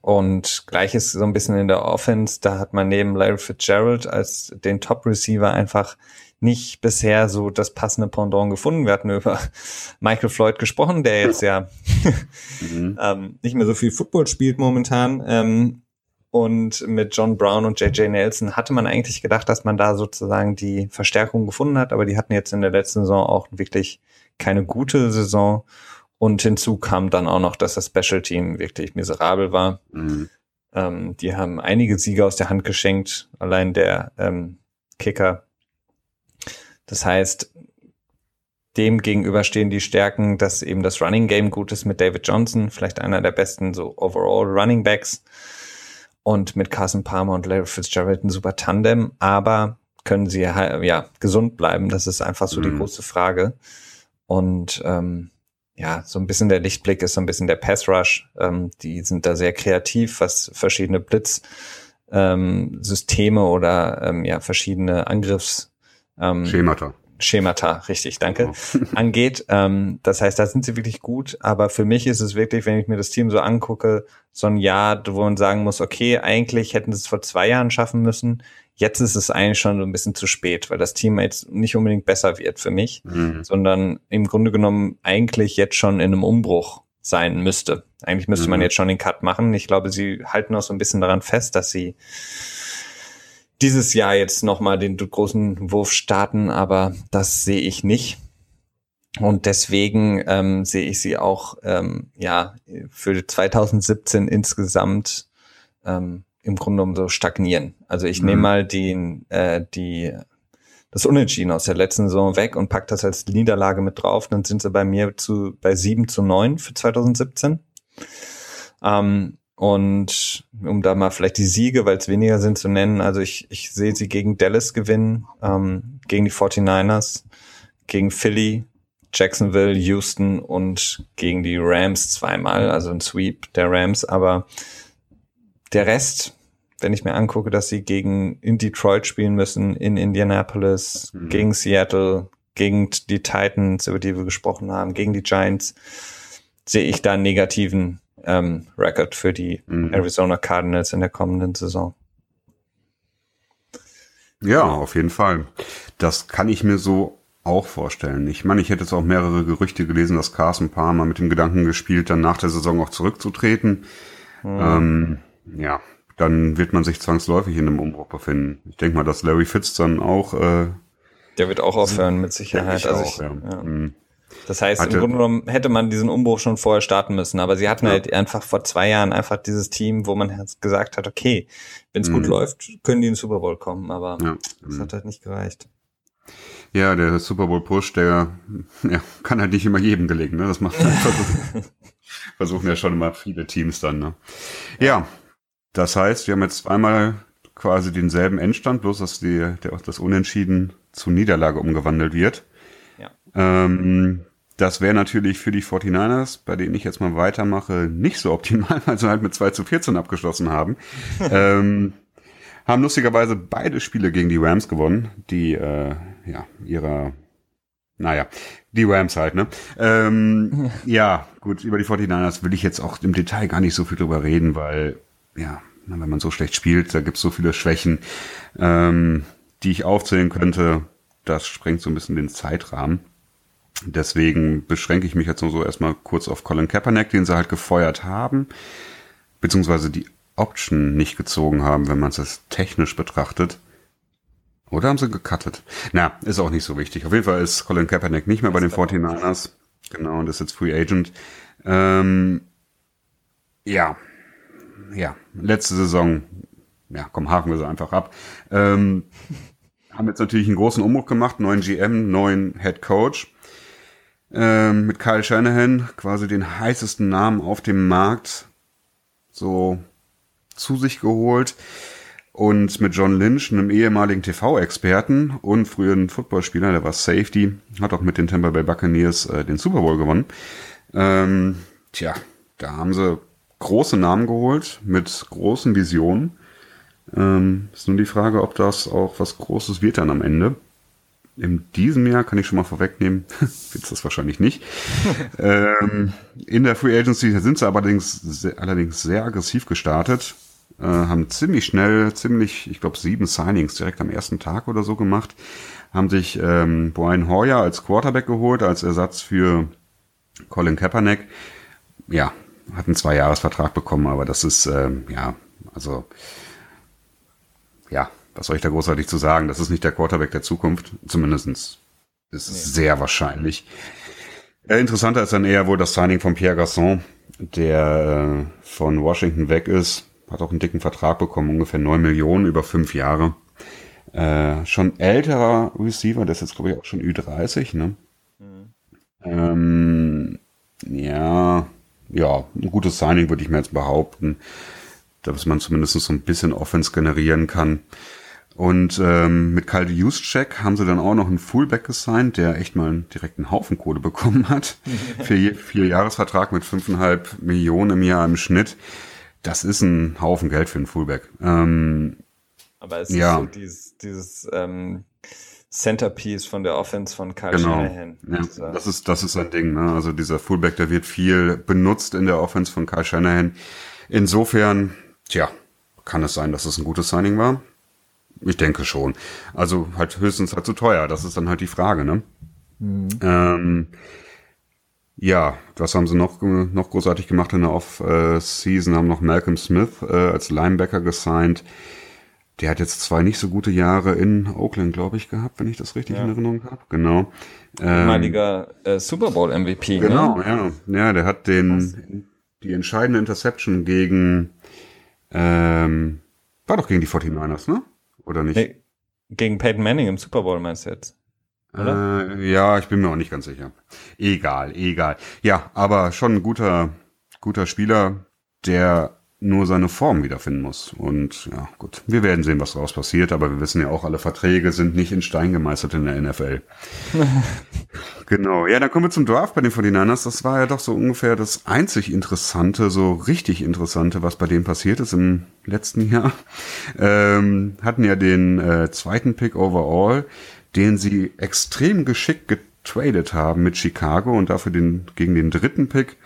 Und gleiches so ein bisschen in der Offense, da hat man neben Larry Fitzgerald als den Top-Receiver einfach nicht bisher so das passende Pendant gefunden. Wir hatten über Michael Floyd gesprochen, der jetzt ja mhm. ähm, nicht mehr so viel Football spielt momentan. Ähm, und mit John Brown und JJ Nelson hatte man eigentlich gedacht, dass man da sozusagen die Verstärkung gefunden hat, aber die hatten jetzt in der letzten Saison auch wirklich keine gute Saison. Und hinzu kam dann auch noch, dass das Special Team wirklich miserabel war. Mhm. Ähm, die haben einige Siege aus der Hand geschenkt, allein der ähm, Kicker. Das heißt, dem gegenüber stehen die Stärken, dass eben das Running Game gut ist mit David Johnson, vielleicht einer der besten so overall Running Backs und mit Carson Palmer und Larry Fitzgerald ein super Tandem, aber können sie ja gesund bleiben? Das ist einfach so mhm. die große Frage. Und ähm, ja, so ein bisschen der Lichtblick ist so ein bisschen der Pass Rush. Ähm, die sind da sehr kreativ, was verschiedene Blitzsysteme ähm, oder ähm, ja verschiedene Angriffs ähm, Schemata. Schemata, richtig, danke, oh. angeht. Ähm, das heißt, da sind sie wirklich gut, aber für mich ist es wirklich, wenn ich mir das Team so angucke, so ein Jahr, wo man sagen muss, okay, eigentlich hätten sie es vor zwei Jahren schaffen müssen. Jetzt ist es eigentlich schon so ein bisschen zu spät, weil das Team jetzt nicht unbedingt besser wird für mich, mhm. sondern im Grunde genommen eigentlich jetzt schon in einem Umbruch sein müsste. Eigentlich müsste mhm. man jetzt schon den Cut machen. Ich glaube, sie halten auch so ein bisschen daran fest, dass sie dieses Jahr jetzt nochmal den großen Wurf starten, aber das sehe ich nicht. Und deswegen ähm, sehe ich sie auch ähm, ja für 2017 insgesamt ähm, im Grunde genommen so stagnieren. Also ich mhm. nehme mal den, äh, die, das Unentschieden aus der letzten Saison weg und pack das als Niederlage mit drauf. Dann sind sie bei mir zu bei 7 zu 9 für 2017. Ähm, und um da mal vielleicht die Siege, weil es weniger sind, zu nennen, also ich, ich sehe sie gegen Dallas gewinnen, ähm, gegen die 49ers, gegen Philly, Jacksonville, Houston und gegen die Rams zweimal, also ein Sweep der Rams, aber der Rest, wenn ich mir angucke, dass sie gegen in Detroit spielen müssen, in Indianapolis, mhm. gegen Seattle, gegen die Titans, über die wir gesprochen haben, gegen die Giants, sehe ich da einen negativen ähm, Record für die mhm. Arizona Cardinals in der kommenden Saison. Ja, auf jeden Fall. Das kann ich mir so auch vorstellen. Ich meine, ich hätte jetzt auch mehrere Gerüchte gelesen, dass Carson Palmer mit dem Gedanken gespielt, dann nach der Saison auch zurückzutreten. Mhm. Ähm, ja, dann wird man sich zwangsläufig in einem Umbruch befinden. Ich denke mal, dass Larry Fitz dann auch. Äh, Der wird auch aufhören mit Sicherheit. Also auch, ich, ja. Ja. Mhm. Das heißt, hatte, im Grunde genommen hätte man diesen Umbruch schon vorher starten müssen, aber sie hatten ja. halt einfach vor zwei Jahren einfach dieses Team, wo man gesagt hat, okay, wenn es mhm. gut läuft, können die in den Super Bowl kommen, aber ja. das hat halt nicht gereicht. Ja, der Super Bowl Push, der ja, kann halt nicht immer jedem gelingen, ne? Das macht versuchen ja schon immer viele Teams dann, ne? Ja, das heißt, wir haben jetzt zweimal quasi denselben Endstand, bloß dass die, der, das Unentschieden zu Niederlage umgewandelt wird. Ähm, das wäre natürlich für die 49ers, bei denen ich jetzt mal weitermache, nicht so optimal, weil sie halt mit 2 zu 14 abgeschlossen haben. ähm, haben lustigerweise beide Spiele gegen die Rams gewonnen, die äh, ja ihrer naja, die Rams halt, ne? Ähm, ja, gut, über die 49ers will ich jetzt auch im Detail gar nicht so viel drüber reden, weil, ja, wenn man so schlecht spielt, da gibt's so viele Schwächen, ähm, die ich aufzählen könnte. Das sprengt so ein bisschen den Zeitrahmen. Deswegen beschränke ich mich jetzt nur so erstmal kurz auf Colin Kaepernick, den sie halt gefeuert haben, beziehungsweise die Option nicht gezogen haben, wenn man es technisch betrachtet. Oder haben sie gecuttet? Na, ist auch nicht so wichtig. Auf jeden Fall ist Colin Kaepernick nicht mehr bei den 49ers. Genau, und ist jetzt Free Agent. Ähm, ja, ja, letzte Saison, ja, komm, haken wir sie einfach ab. Ähm, haben jetzt natürlich einen großen Umbruch gemacht, neuen GM, neuen Head Coach. Ähm, mit Kyle Shanahan, quasi den heißesten Namen auf dem Markt, so zu sich geholt. Und mit John Lynch, einem ehemaligen TV-Experten und früheren Footballspieler, der war Safety, hat auch mit den Tampa Bay Buccaneers äh, den Super Bowl gewonnen. Ähm, tja, da haben sie große Namen geholt mit großen Visionen. Ähm, ist nun die Frage, ob das auch was Großes wird dann am Ende. In diesem Jahr kann ich schon mal vorwegnehmen, wird das wahrscheinlich nicht. ähm, in der Free Agency sind sie allerdings, allerdings sehr aggressiv gestartet äh, haben ziemlich schnell, ziemlich, ich glaube, sieben Signings direkt am ersten Tag oder so gemacht. Haben sich ähm, Brian Hoyer als Quarterback geholt, als Ersatz für Colin Kaepernick. Ja, hat einen Zwei-Jahres-Vertrag bekommen, aber das ist, ähm, ja, also, ja, was soll ich da großartig zu sagen? Das ist nicht der Quarterback der Zukunft. Zumindestens ist es nee. sehr wahrscheinlich. Äh, interessanter ist dann eher wohl das Signing von Pierre Garçon, der äh, von Washington weg ist hat auch einen dicken Vertrag bekommen, ungefähr neun Millionen über fünf Jahre. Äh, schon älterer Receiver, der ist jetzt glaube ich auch schon Ü30, ne? Mhm. Ähm, ja, ja, ein gutes Signing würde ich mir jetzt behaupten, dass man zumindest so ein bisschen Offense generieren kann. Und ähm, mit Kalde Juszczyk haben sie dann auch noch einen Fullback gesigned, der echt mal einen direkten Haufen Kohle bekommen hat. Für vier Jahresvertrag mit fünfeinhalb Millionen im Jahr im Schnitt das ist ein Haufen Geld für einen Fullback. Ähm, Aber es ja. ist so dieses, dieses ähm, Centerpiece von der Offense von Kyle genau. Shanahan. Ja, das ist, das ist ein Ding. Ne? Also dieser Fullback, der wird viel benutzt in der Offense von Kyle Shanahan. Insofern, tja, kann es sein, dass es ein gutes Signing war? Ich denke schon. Also halt höchstens halt zu teuer. Das ist dann halt die Frage, ne? Mhm. Ähm, ja, was haben sie noch, noch großartig gemacht in der Off-Season? Haben noch Malcolm Smith äh, als Linebacker gesigned. Der hat jetzt zwei nicht so gute Jahre in Oakland, glaube ich, gehabt, wenn ich das richtig ja. in Erinnerung habe. Genau. Ehemaliger ähm, äh, Super Bowl MVP. Ne? Genau, ne? ja. Ja, der hat den Was? die entscheidende Interception gegen ähm, war doch gegen die 49ers, ne? Oder nicht? Nee, gegen Peyton Manning im Super Bowl meinst du jetzt? Äh, ja, ich bin mir auch nicht ganz sicher. Egal, egal. Ja, aber schon ein guter, guter Spieler, der nur seine Form wiederfinden muss. Und ja, gut, wir werden sehen, was daraus passiert, aber wir wissen ja auch, alle Verträge sind nicht in Stein gemeißelt in der NFL. genau, ja, dann kommen wir zum Draft bei den 49ers. Das war ja doch so ungefähr das einzig Interessante, so richtig Interessante, was bei denen passiert ist im letzten Jahr. Ähm, hatten ja den äh, zweiten Pick overall den sie extrem geschickt getradet haben mit Chicago und dafür den, gegen den dritten Pick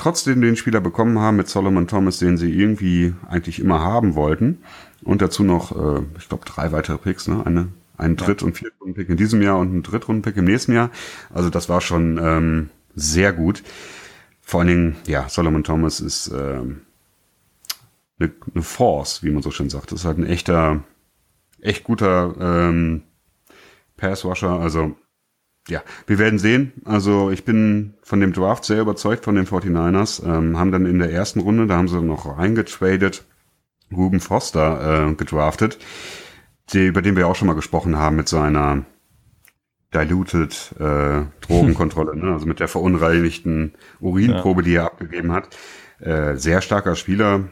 trotzdem den Spieler bekommen haben mit Solomon Thomas, den sie irgendwie eigentlich immer haben wollten. Und dazu noch, äh, ich glaube, drei weitere Picks, ne? Eine, einen Dritt- und Viertrunden-Pick in diesem Jahr und einen Drittrunden-Pick im nächsten Jahr. Also das war schon ähm, sehr gut. Vor allen Dingen, ja, Solomon Thomas ist ähm, eine, eine Force, wie man so schön sagt. Das ist halt ein echter, echt guter ähm, Passwasher. Also ja, wir werden sehen. Also ich bin von dem Draft sehr überzeugt von den 49ers. Ähm, haben dann in der ersten Runde, da haben sie noch reingetradet, Ruben Foster äh, gedraftet, die, über den wir auch schon mal gesprochen haben mit seiner diluted äh, Drogenkontrolle, ne? also mit der verunreinigten Urinprobe, ja. die er abgegeben hat. Äh, sehr starker Spieler.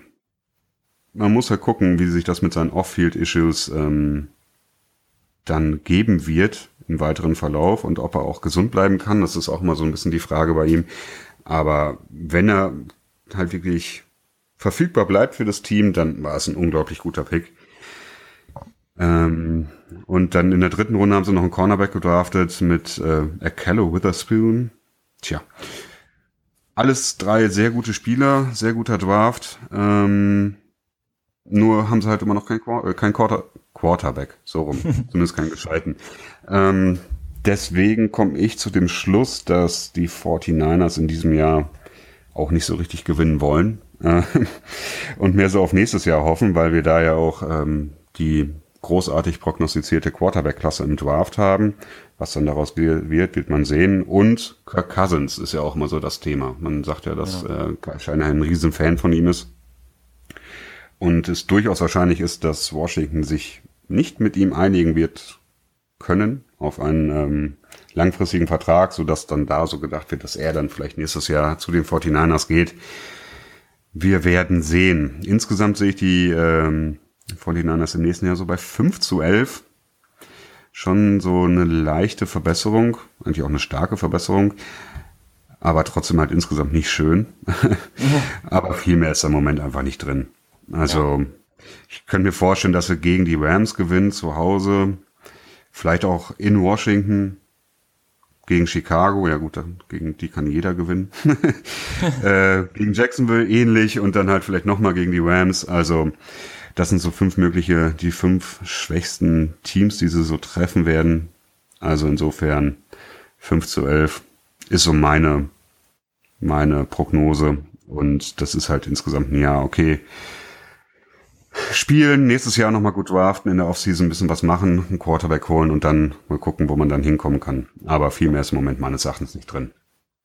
Man muss halt gucken, wie sich das mit seinen Off-Field-Issues ähm, dann geben wird im weiteren Verlauf und ob er auch gesund bleiben kann. Das ist auch mal so ein bisschen die Frage bei ihm. Aber wenn er halt wirklich verfügbar bleibt für das Team, dann war es ein unglaublich guter Pick. Ähm, und dann in der dritten Runde haben sie noch einen Cornerback gedraftet mit äh, Akello Witherspoon. Tja. Alles drei sehr gute Spieler, sehr guter Draft. Ähm, nur haben sie halt immer noch kein, äh, kein Quarter, Quarterback, so rum, zumindest keinen gescheiten. Ähm, deswegen komme ich zu dem Schluss, dass die 49ers in diesem Jahr auch nicht so richtig gewinnen wollen. äh, und mehr so auf nächstes Jahr hoffen, weil wir da ja auch ähm, die großartig prognostizierte Quarterback-Klasse im Draft haben. Was dann daraus wird, wird man sehen. Und Kirk Cousins ist ja auch immer so das Thema. Man sagt ja, dass ja. äh, Scheiner ein Riesenfan von ihm ist. Und es durchaus wahrscheinlich ist, dass Washington sich nicht mit ihm einigen wird können auf einen ähm, langfristigen Vertrag, so dass dann da so gedacht wird, dass er dann vielleicht nächstes Jahr zu den 49ers geht. Wir werden sehen. Insgesamt sehe ich die ähm, 49ers im nächsten Jahr so bei 5 zu 11. Schon so eine leichte Verbesserung, eigentlich auch eine starke Verbesserung, aber trotzdem halt insgesamt nicht schön. aber viel mehr ist im Moment einfach nicht drin. Also ja. Ich könnte mir vorstellen, dass wir gegen die Rams gewinnen zu Hause, vielleicht auch in Washington gegen Chicago, ja gut, gegen die kann jeder gewinnen. äh, gegen Jacksonville ähnlich und dann halt vielleicht nochmal gegen die Rams. Also das sind so fünf mögliche, die fünf schwächsten Teams, die sie so treffen werden. Also insofern 5 zu 11 ist so meine, meine Prognose. Und das ist halt insgesamt ein Jahr, okay, spielen, nächstes Jahr nochmal gut draften, in der Offseason ein bisschen was machen, einen Quarterback holen und dann mal gucken, wo man dann hinkommen kann. Aber viel mehr ist im Moment meines Erachtens nicht drin.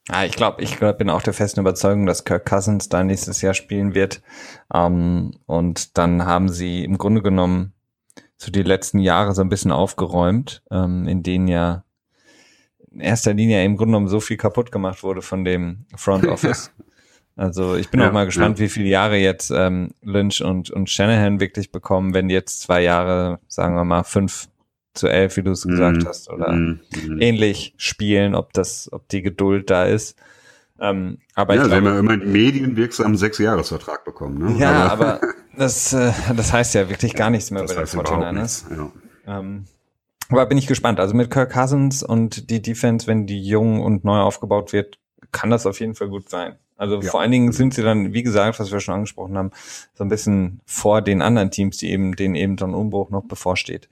Ja, ich glaube, ich glaub, bin auch der festen Überzeugung, dass Kirk Cousins da nächstes Jahr spielen wird. Ähm, und dann haben sie im Grunde genommen so die letzten Jahre so ein bisschen aufgeräumt, ähm, in denen ja in erster Linie im Grunde genommen so viel kaputt gemacht wurde von dem Front Office. Also ich bin ja, auch mal gespannt, ja. wie viele Jahre jetzt ähm, Lynch und, und Shanahan wirklich bekommen, wenn jetzt zwei Jahre, sagen wir mal, fünf zu elf, wie du es gesagt mm, hast, oder mm, mm. ähnlich spielen, ob das, ob die Geduld da ist. Ähm, aber ja, ich glaube, sie haben ja immer einen medienwirksamen Sechsjahresvertrag bekommen. Ne? Ja, aber, aber das, äh, das heißt ja wirklich gar nichts mehr bei den Fortinanders. Ja. Ähm, aber bin ich gespannt. Also mit Kirk Cousins und die Defense, wenn die jung und neu aufgebaut wird, kann das auf jeden Fall gut sein. Also ja. vor allen Dingen sind sie dann, wie gesagt, was wir schon angesprochen haben, so ein bisschen vor den anderen Teams, die eben, denen eben so ein Umbruch noch bevorsteht.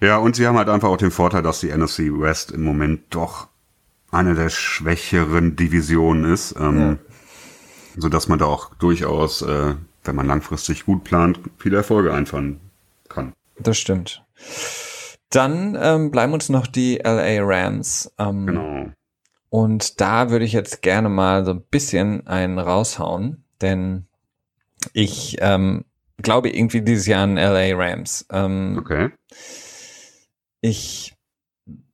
Ja, und sie haben halt einfach auch den Vorteil, dass die NFC West im Moment doch eine der schwächeren Divisionen ist, ähm, ja. so dass man da auch durchaus, äh, wenn man langfristig gut plant, viele Erfolge einfahren kann. Das stimmt. Dann ähm, bleiben uns noch die LA Rams. Ähm, genau. Und da würde ich jetzt gerne mal so ein bisschen einen raushauen, denn ich ähm, glaube irgendwie dieses Jahr an LA Rams. Ähm, okay. Ich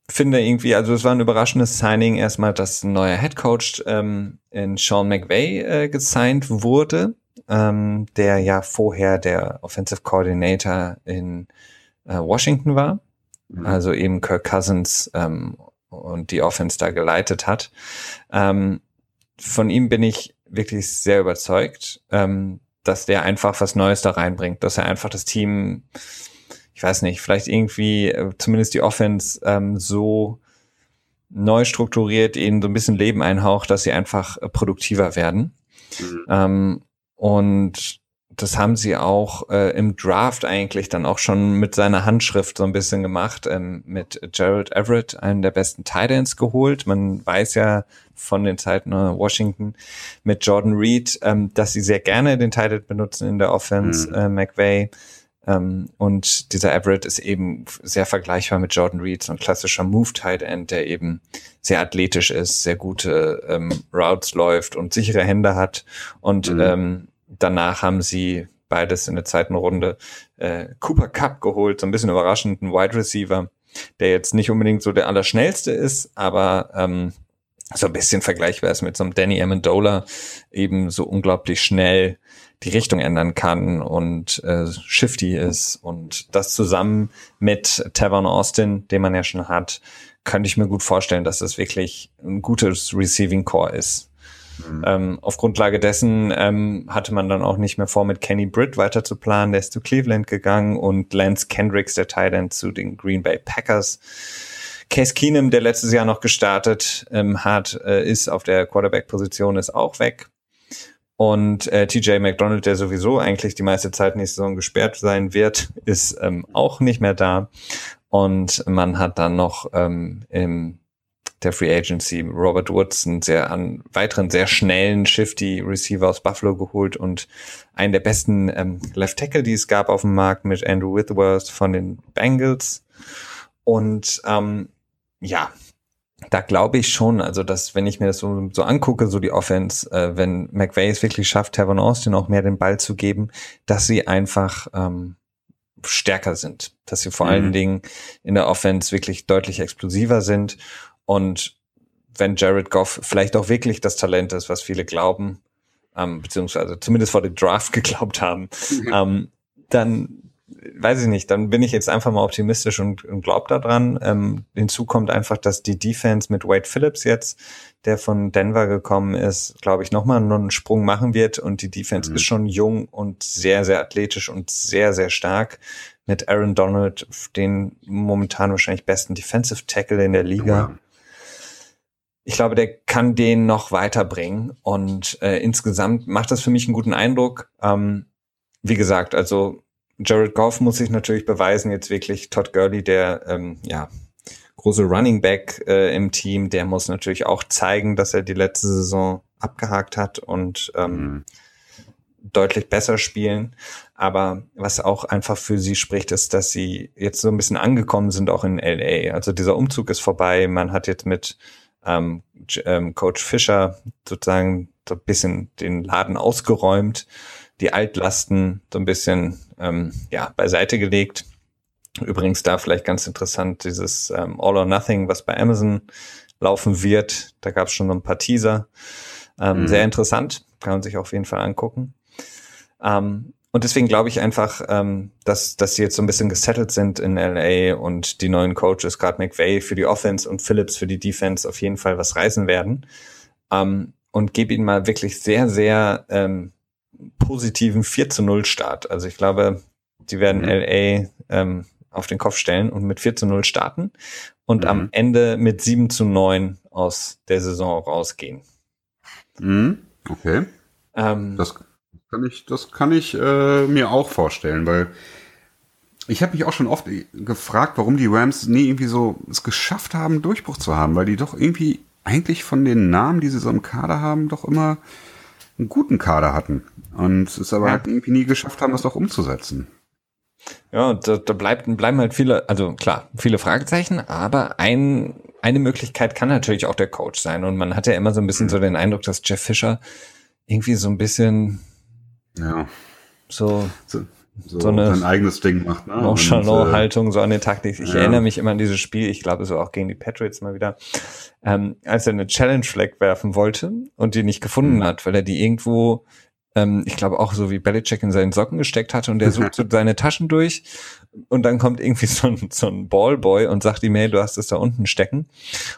finde irgendwie, also es war ein überraschendes Signing erstmal, dass ein neuer Head Coach ähm, in Sean McVay äh, gesigned wurde, ähm, der ja vorher der Offensive Coordinator in äh, Washington war. Mhm. Also eben Kirk Cousins ähm, und die Offense da geleitet hat. Ähm, von ihm bin ich wirklich sehr überzeugt, ähm, dass der einfach was Neues da reinbringt, dass er einfach das Team, ich weiß nicht, vielleicht irgendwie äh, zumindest die Offense ähm, so neu strukturiert, ihnen so ein bisschen Leben einhaucht, dass sie einfach äh, produktiver werden. Mhm. Ähm, und das haben sie auch äh, im Draft eigentlich dann auch schon mit seiner Handschrift so ein bisschen gemacht, ähm, mit Gerald Everett, einen der besten Titans geholt. Man weiß ja von den Zeiten äh, Washington mit Jordan Reed, ähm, dass sie sehr gerne den Titan benutzen in der Offense, mhm. äh, McVay. Ähm, und dieser Everett ist eben sehr vergleichbar mit Jordan Reed, so ein klassischer Move-Tight End, der eben sehr athletisch ist, sehr gute ähm, Routes läuft und sichere Hände hat und mhm. ähm, danach haben sie beides in der zweiten Runde äh, Cooper Cup geholt, so ein bisschen überraschend, ein Wide Receiver, der jetzt nicht unbedingt so der allerschnellste ist, aber ähm, so ein bisschen vergleichbar ist mit so einem Danny Amendola, eben so unglaublich schnell die Richtung ändern kann und äh, shifty ist und das zusammen mit Tavon Austin, den man ja schon hat, könnte ich mir gut vorstellen, dass das wirklich ein gutes Receiving Core ist. Mhm. Ähm, auf Grundlage dessen ähm, hatte man dann auch nicht mehr vor, mit Kenny Britt weiter zu planen. Der ist zu Cleveland gegangen und Lance Kendricks, der Tight zu den Green Bay Packers. Case Keenum, der letztes Jahr noch gestartet ähm, hat, äh, ist auf der Quarterback-Position, ist auch weg. Und äh, TJ McDonald, der sowieso eigentlich die meiste Zeit nächste Saison gesperrt sein wird, ist ähm, auch nicht mehr da. Und man hat dann noch ähm, im der Free Agency Robert Woods, einen sehr an weiteren sehr schnellen Shifty Receiver aus Buffalo geholt und einen der besten ähm, Left Tackle, die es gab auf dem Markt mit Andrew Whitworth von den Bengals. Und ähm, ja, da glaube ich schon, also dass, wenn ich mir das so, so angucke, so die Offense, äh, wenn McVay es wirklich schafft, Tavon Austin auch mehr den Ball zu geben, dass sie einfach ähm, stärker sind, dass sie vor mhm. allen Dingen in der Offense wirklich deutlich explosiver sind und wenn Jared Goff vielleicht auch wirklich das Talent ist, was viele glauben, ähm, beziehungsweise zumindest vor dem Draft geglaubt haben, mhm. ähm, dann weiß ich nicht, dann bin ich jetzt einfach mal optimistisch und, und glaub daran. Ähm, hinzu kommt einfach, dass die Defense mit Wade Phillips jetzt, der von Denver gekommen ist, glaube ich, nochmal einen Sprung machen wird. Und die Defense mhm. ist schon jung und sehr, sehr athletisch und sehr, sehr stark. Mit Aaron Donald, den momentan wahrscheinlich besten Defensive Tackle in der Liga. Ja. Ich glaube, der kann den noch weiterbringen. Und äh, insgesamt macht das für mich einen guten Eindruck. Ähm, wie gesagt, also Jared Goff muss sich natürlich beweisen, jetzt wirklich Todd Gurley, der ähm, ja große Running Back äh, im Team, der muss natürlich auch zeigen, dass er die letzte Saison abgehakt hat und ähm, mhm. deutlich besser spielen. Aber was auch einfach für sie spricht, ist, dass sie jetzt so ein bisschen angekommen sind, auch in LA. Also dieser Umzug ist vorbei. Man hat jetzt mit ähm, ähm, Coach Fischer sozusagen so ein bisschen den Laden ausgeräumt die Altlasten so ein bisschen ähm, ja, beiseite gelegt. Übrigens da vielleicht ganz interessant, dieses ähm, All or Nothing, was bei Amazon laufen wird. Da gab es schon so ein paar Teaser. Ähm, mhm. Sehr interessant, kann man sich auf jeden Fall angucken. Ähm, und deswegen glaube ich einfach, ähm, dass, dass sie jetzt so ein bisschen gesettelt sind in LA und die neuen Coaches, gerade McVay für die Offense und Phillips für die Defense auf jeden Fall was reißen werden. Ähm, und gebe ihnen mal wirklich sehr, sehr ähm, positiven 4 zu 0 Start. Also ich glaube, die werden mhm. LA ähm, auf den Kopf stellen und mit 4 zu 0 starten und mhm. am Ende mit 7 zu 9 aus der Saison rausgehen. Mhm. Okay. Ähm, das kann ich, das kann ich äh, mir auch vorstellen, weil ich habe mich auch schon oft gefragt, warum die Rams nie irgendwie so es geschafft haben, Durchbruch zu haben, weil die doch irgendwie eigentlich von den Namen, die sie so im Kader haben, doch immer einen guten Kader hatten und es aber ja. halt irgendwie nie geschafft haben, das auch umzusetzen. Ja, da, da bleibt, bleiben halt viele, also klar, viele Fragezeichen, aber ein, eine Möglichkeit kann natürlich auch der Coach sein. Und man hat ja immer so ein bisschen mhm. so den Eindruck, dass Jeff Fischer irgendwie so ein bisschen ja. so, so so, so eine sein eigenes Ding macht. Ne? Nonchalant-Haltung äh, so an den Taktik. Ich ja. erinnere mich immer an dieses Spiel, ich glaube so auch gegen die Patriots mal wieder, ähm, als er eine Challenge-Flag werfen wollte und die nicht gefunden mhm. hat, weil er die irgendwo ähm, ich glaube auch so wie Belichick in seinen Socken gesteckt hatte und der sucht so seine Taschen durch und dann kommt irgendwie so ein, so ein Ballboy und sagt ihm, hey, du hast es da unten stecken.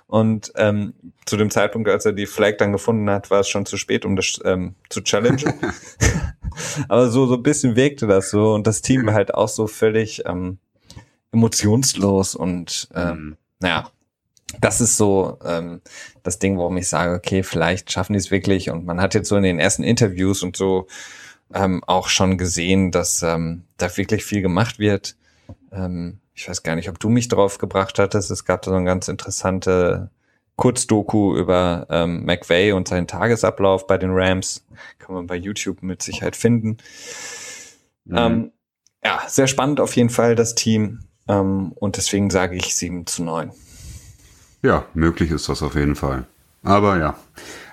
Und ähm, zu dem Zeitpunkt, als er die Flag dann gefunden hat, war es schon zu spät, um das ähm, zu challengen. Aber so, so ein bisschen wirkte das so und das Team war halt auch so völlig ähm, emotionslos und ähm, mhm. naja, das ist so ähm, das Ding, warum ich sage, okay, vielleicht schaffen die es wirklich. Und man hat jetzt so in den ersten Interviews und so ähm, auch schon gesehen, dass ähm, da wirklich viel gemacht wird. Ähm, ich weiß gar nicht, ob du mich drauf gebracht hattest. Es gab da so eine ganz interessante Kurzdoku über ähm, McVay und seinen Tagesablauf bei den Rams. Kann man bei YouTube mit Sicherheit finden. Mhm. Ähm, ja, sehr spannend auf jeden Fall das Team. Ähm, und deswegen sage ich 7 zu 9. Ja, möglich ist das auf jeden Fall. Aber ja,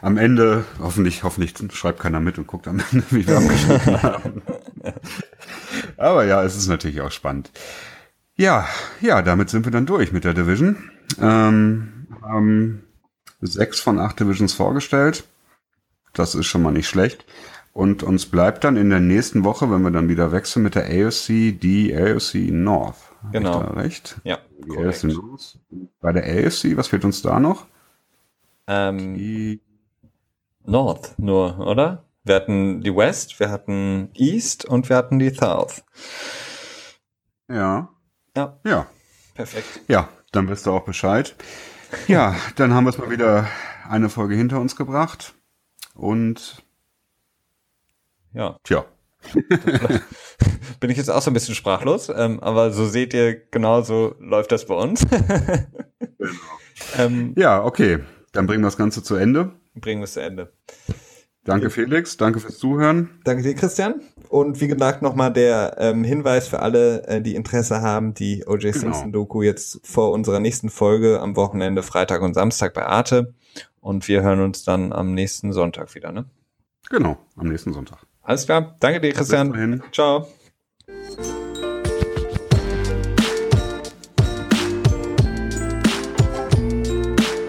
am Ende, hoffentlich, hoffentlich schreibt keiner mit und guckt am Ende, wie wir abgeschnitten haben. Aber ja, es ist natürlich auch spannend. Ja, ja, damit sind wir dann durch mit der Division. Ähm, haben sechs von acht Divisions vorgestellt. Das ist schon mal nicht schlecht. Und uns bleibt dann in der nächsten Woche, wenn wir dann wieder wechseln mit der AFC, die AFC North. Genau. recht? Ja. Die AFC North. Bei der AFC, was fehlt uns da noch? Ähm, die North nur, oder? Wir hatten die West, wir hatten East und wir hatten die South. Ja. Ja. Ja. Perfekt. Ja, dann wirst du auch Bescheid. Ja, dann haben wir es mal wieder eine Folge hinter uns gebracht. Und ja. Tja. Bin ich jetzt auch so ein bisschen sprachlos, ähm, aber so seht ihr, genau so läuft das bei uns. genau. Ähm, ja, okay. Dann bringen wir das Ganze zu Ende. Bringen wir es zu Ende. Danke Felix, danke fürs Zuhören. Danke dir Christian. Und wie gesagt nochmal der ähm, Hinweis für alle, äh, die Interesse haben, die O.J. Genau. Simpson Doku jetzt vor unserer nächsten Folge am Wochenende, Freitag und Samstag bei Arte. Und wir hören uns dann am nächsten Sonntag wieder, ne? Genau, am nächsten Sonntag. Alles klar. Danke dir, Christian. Ciao.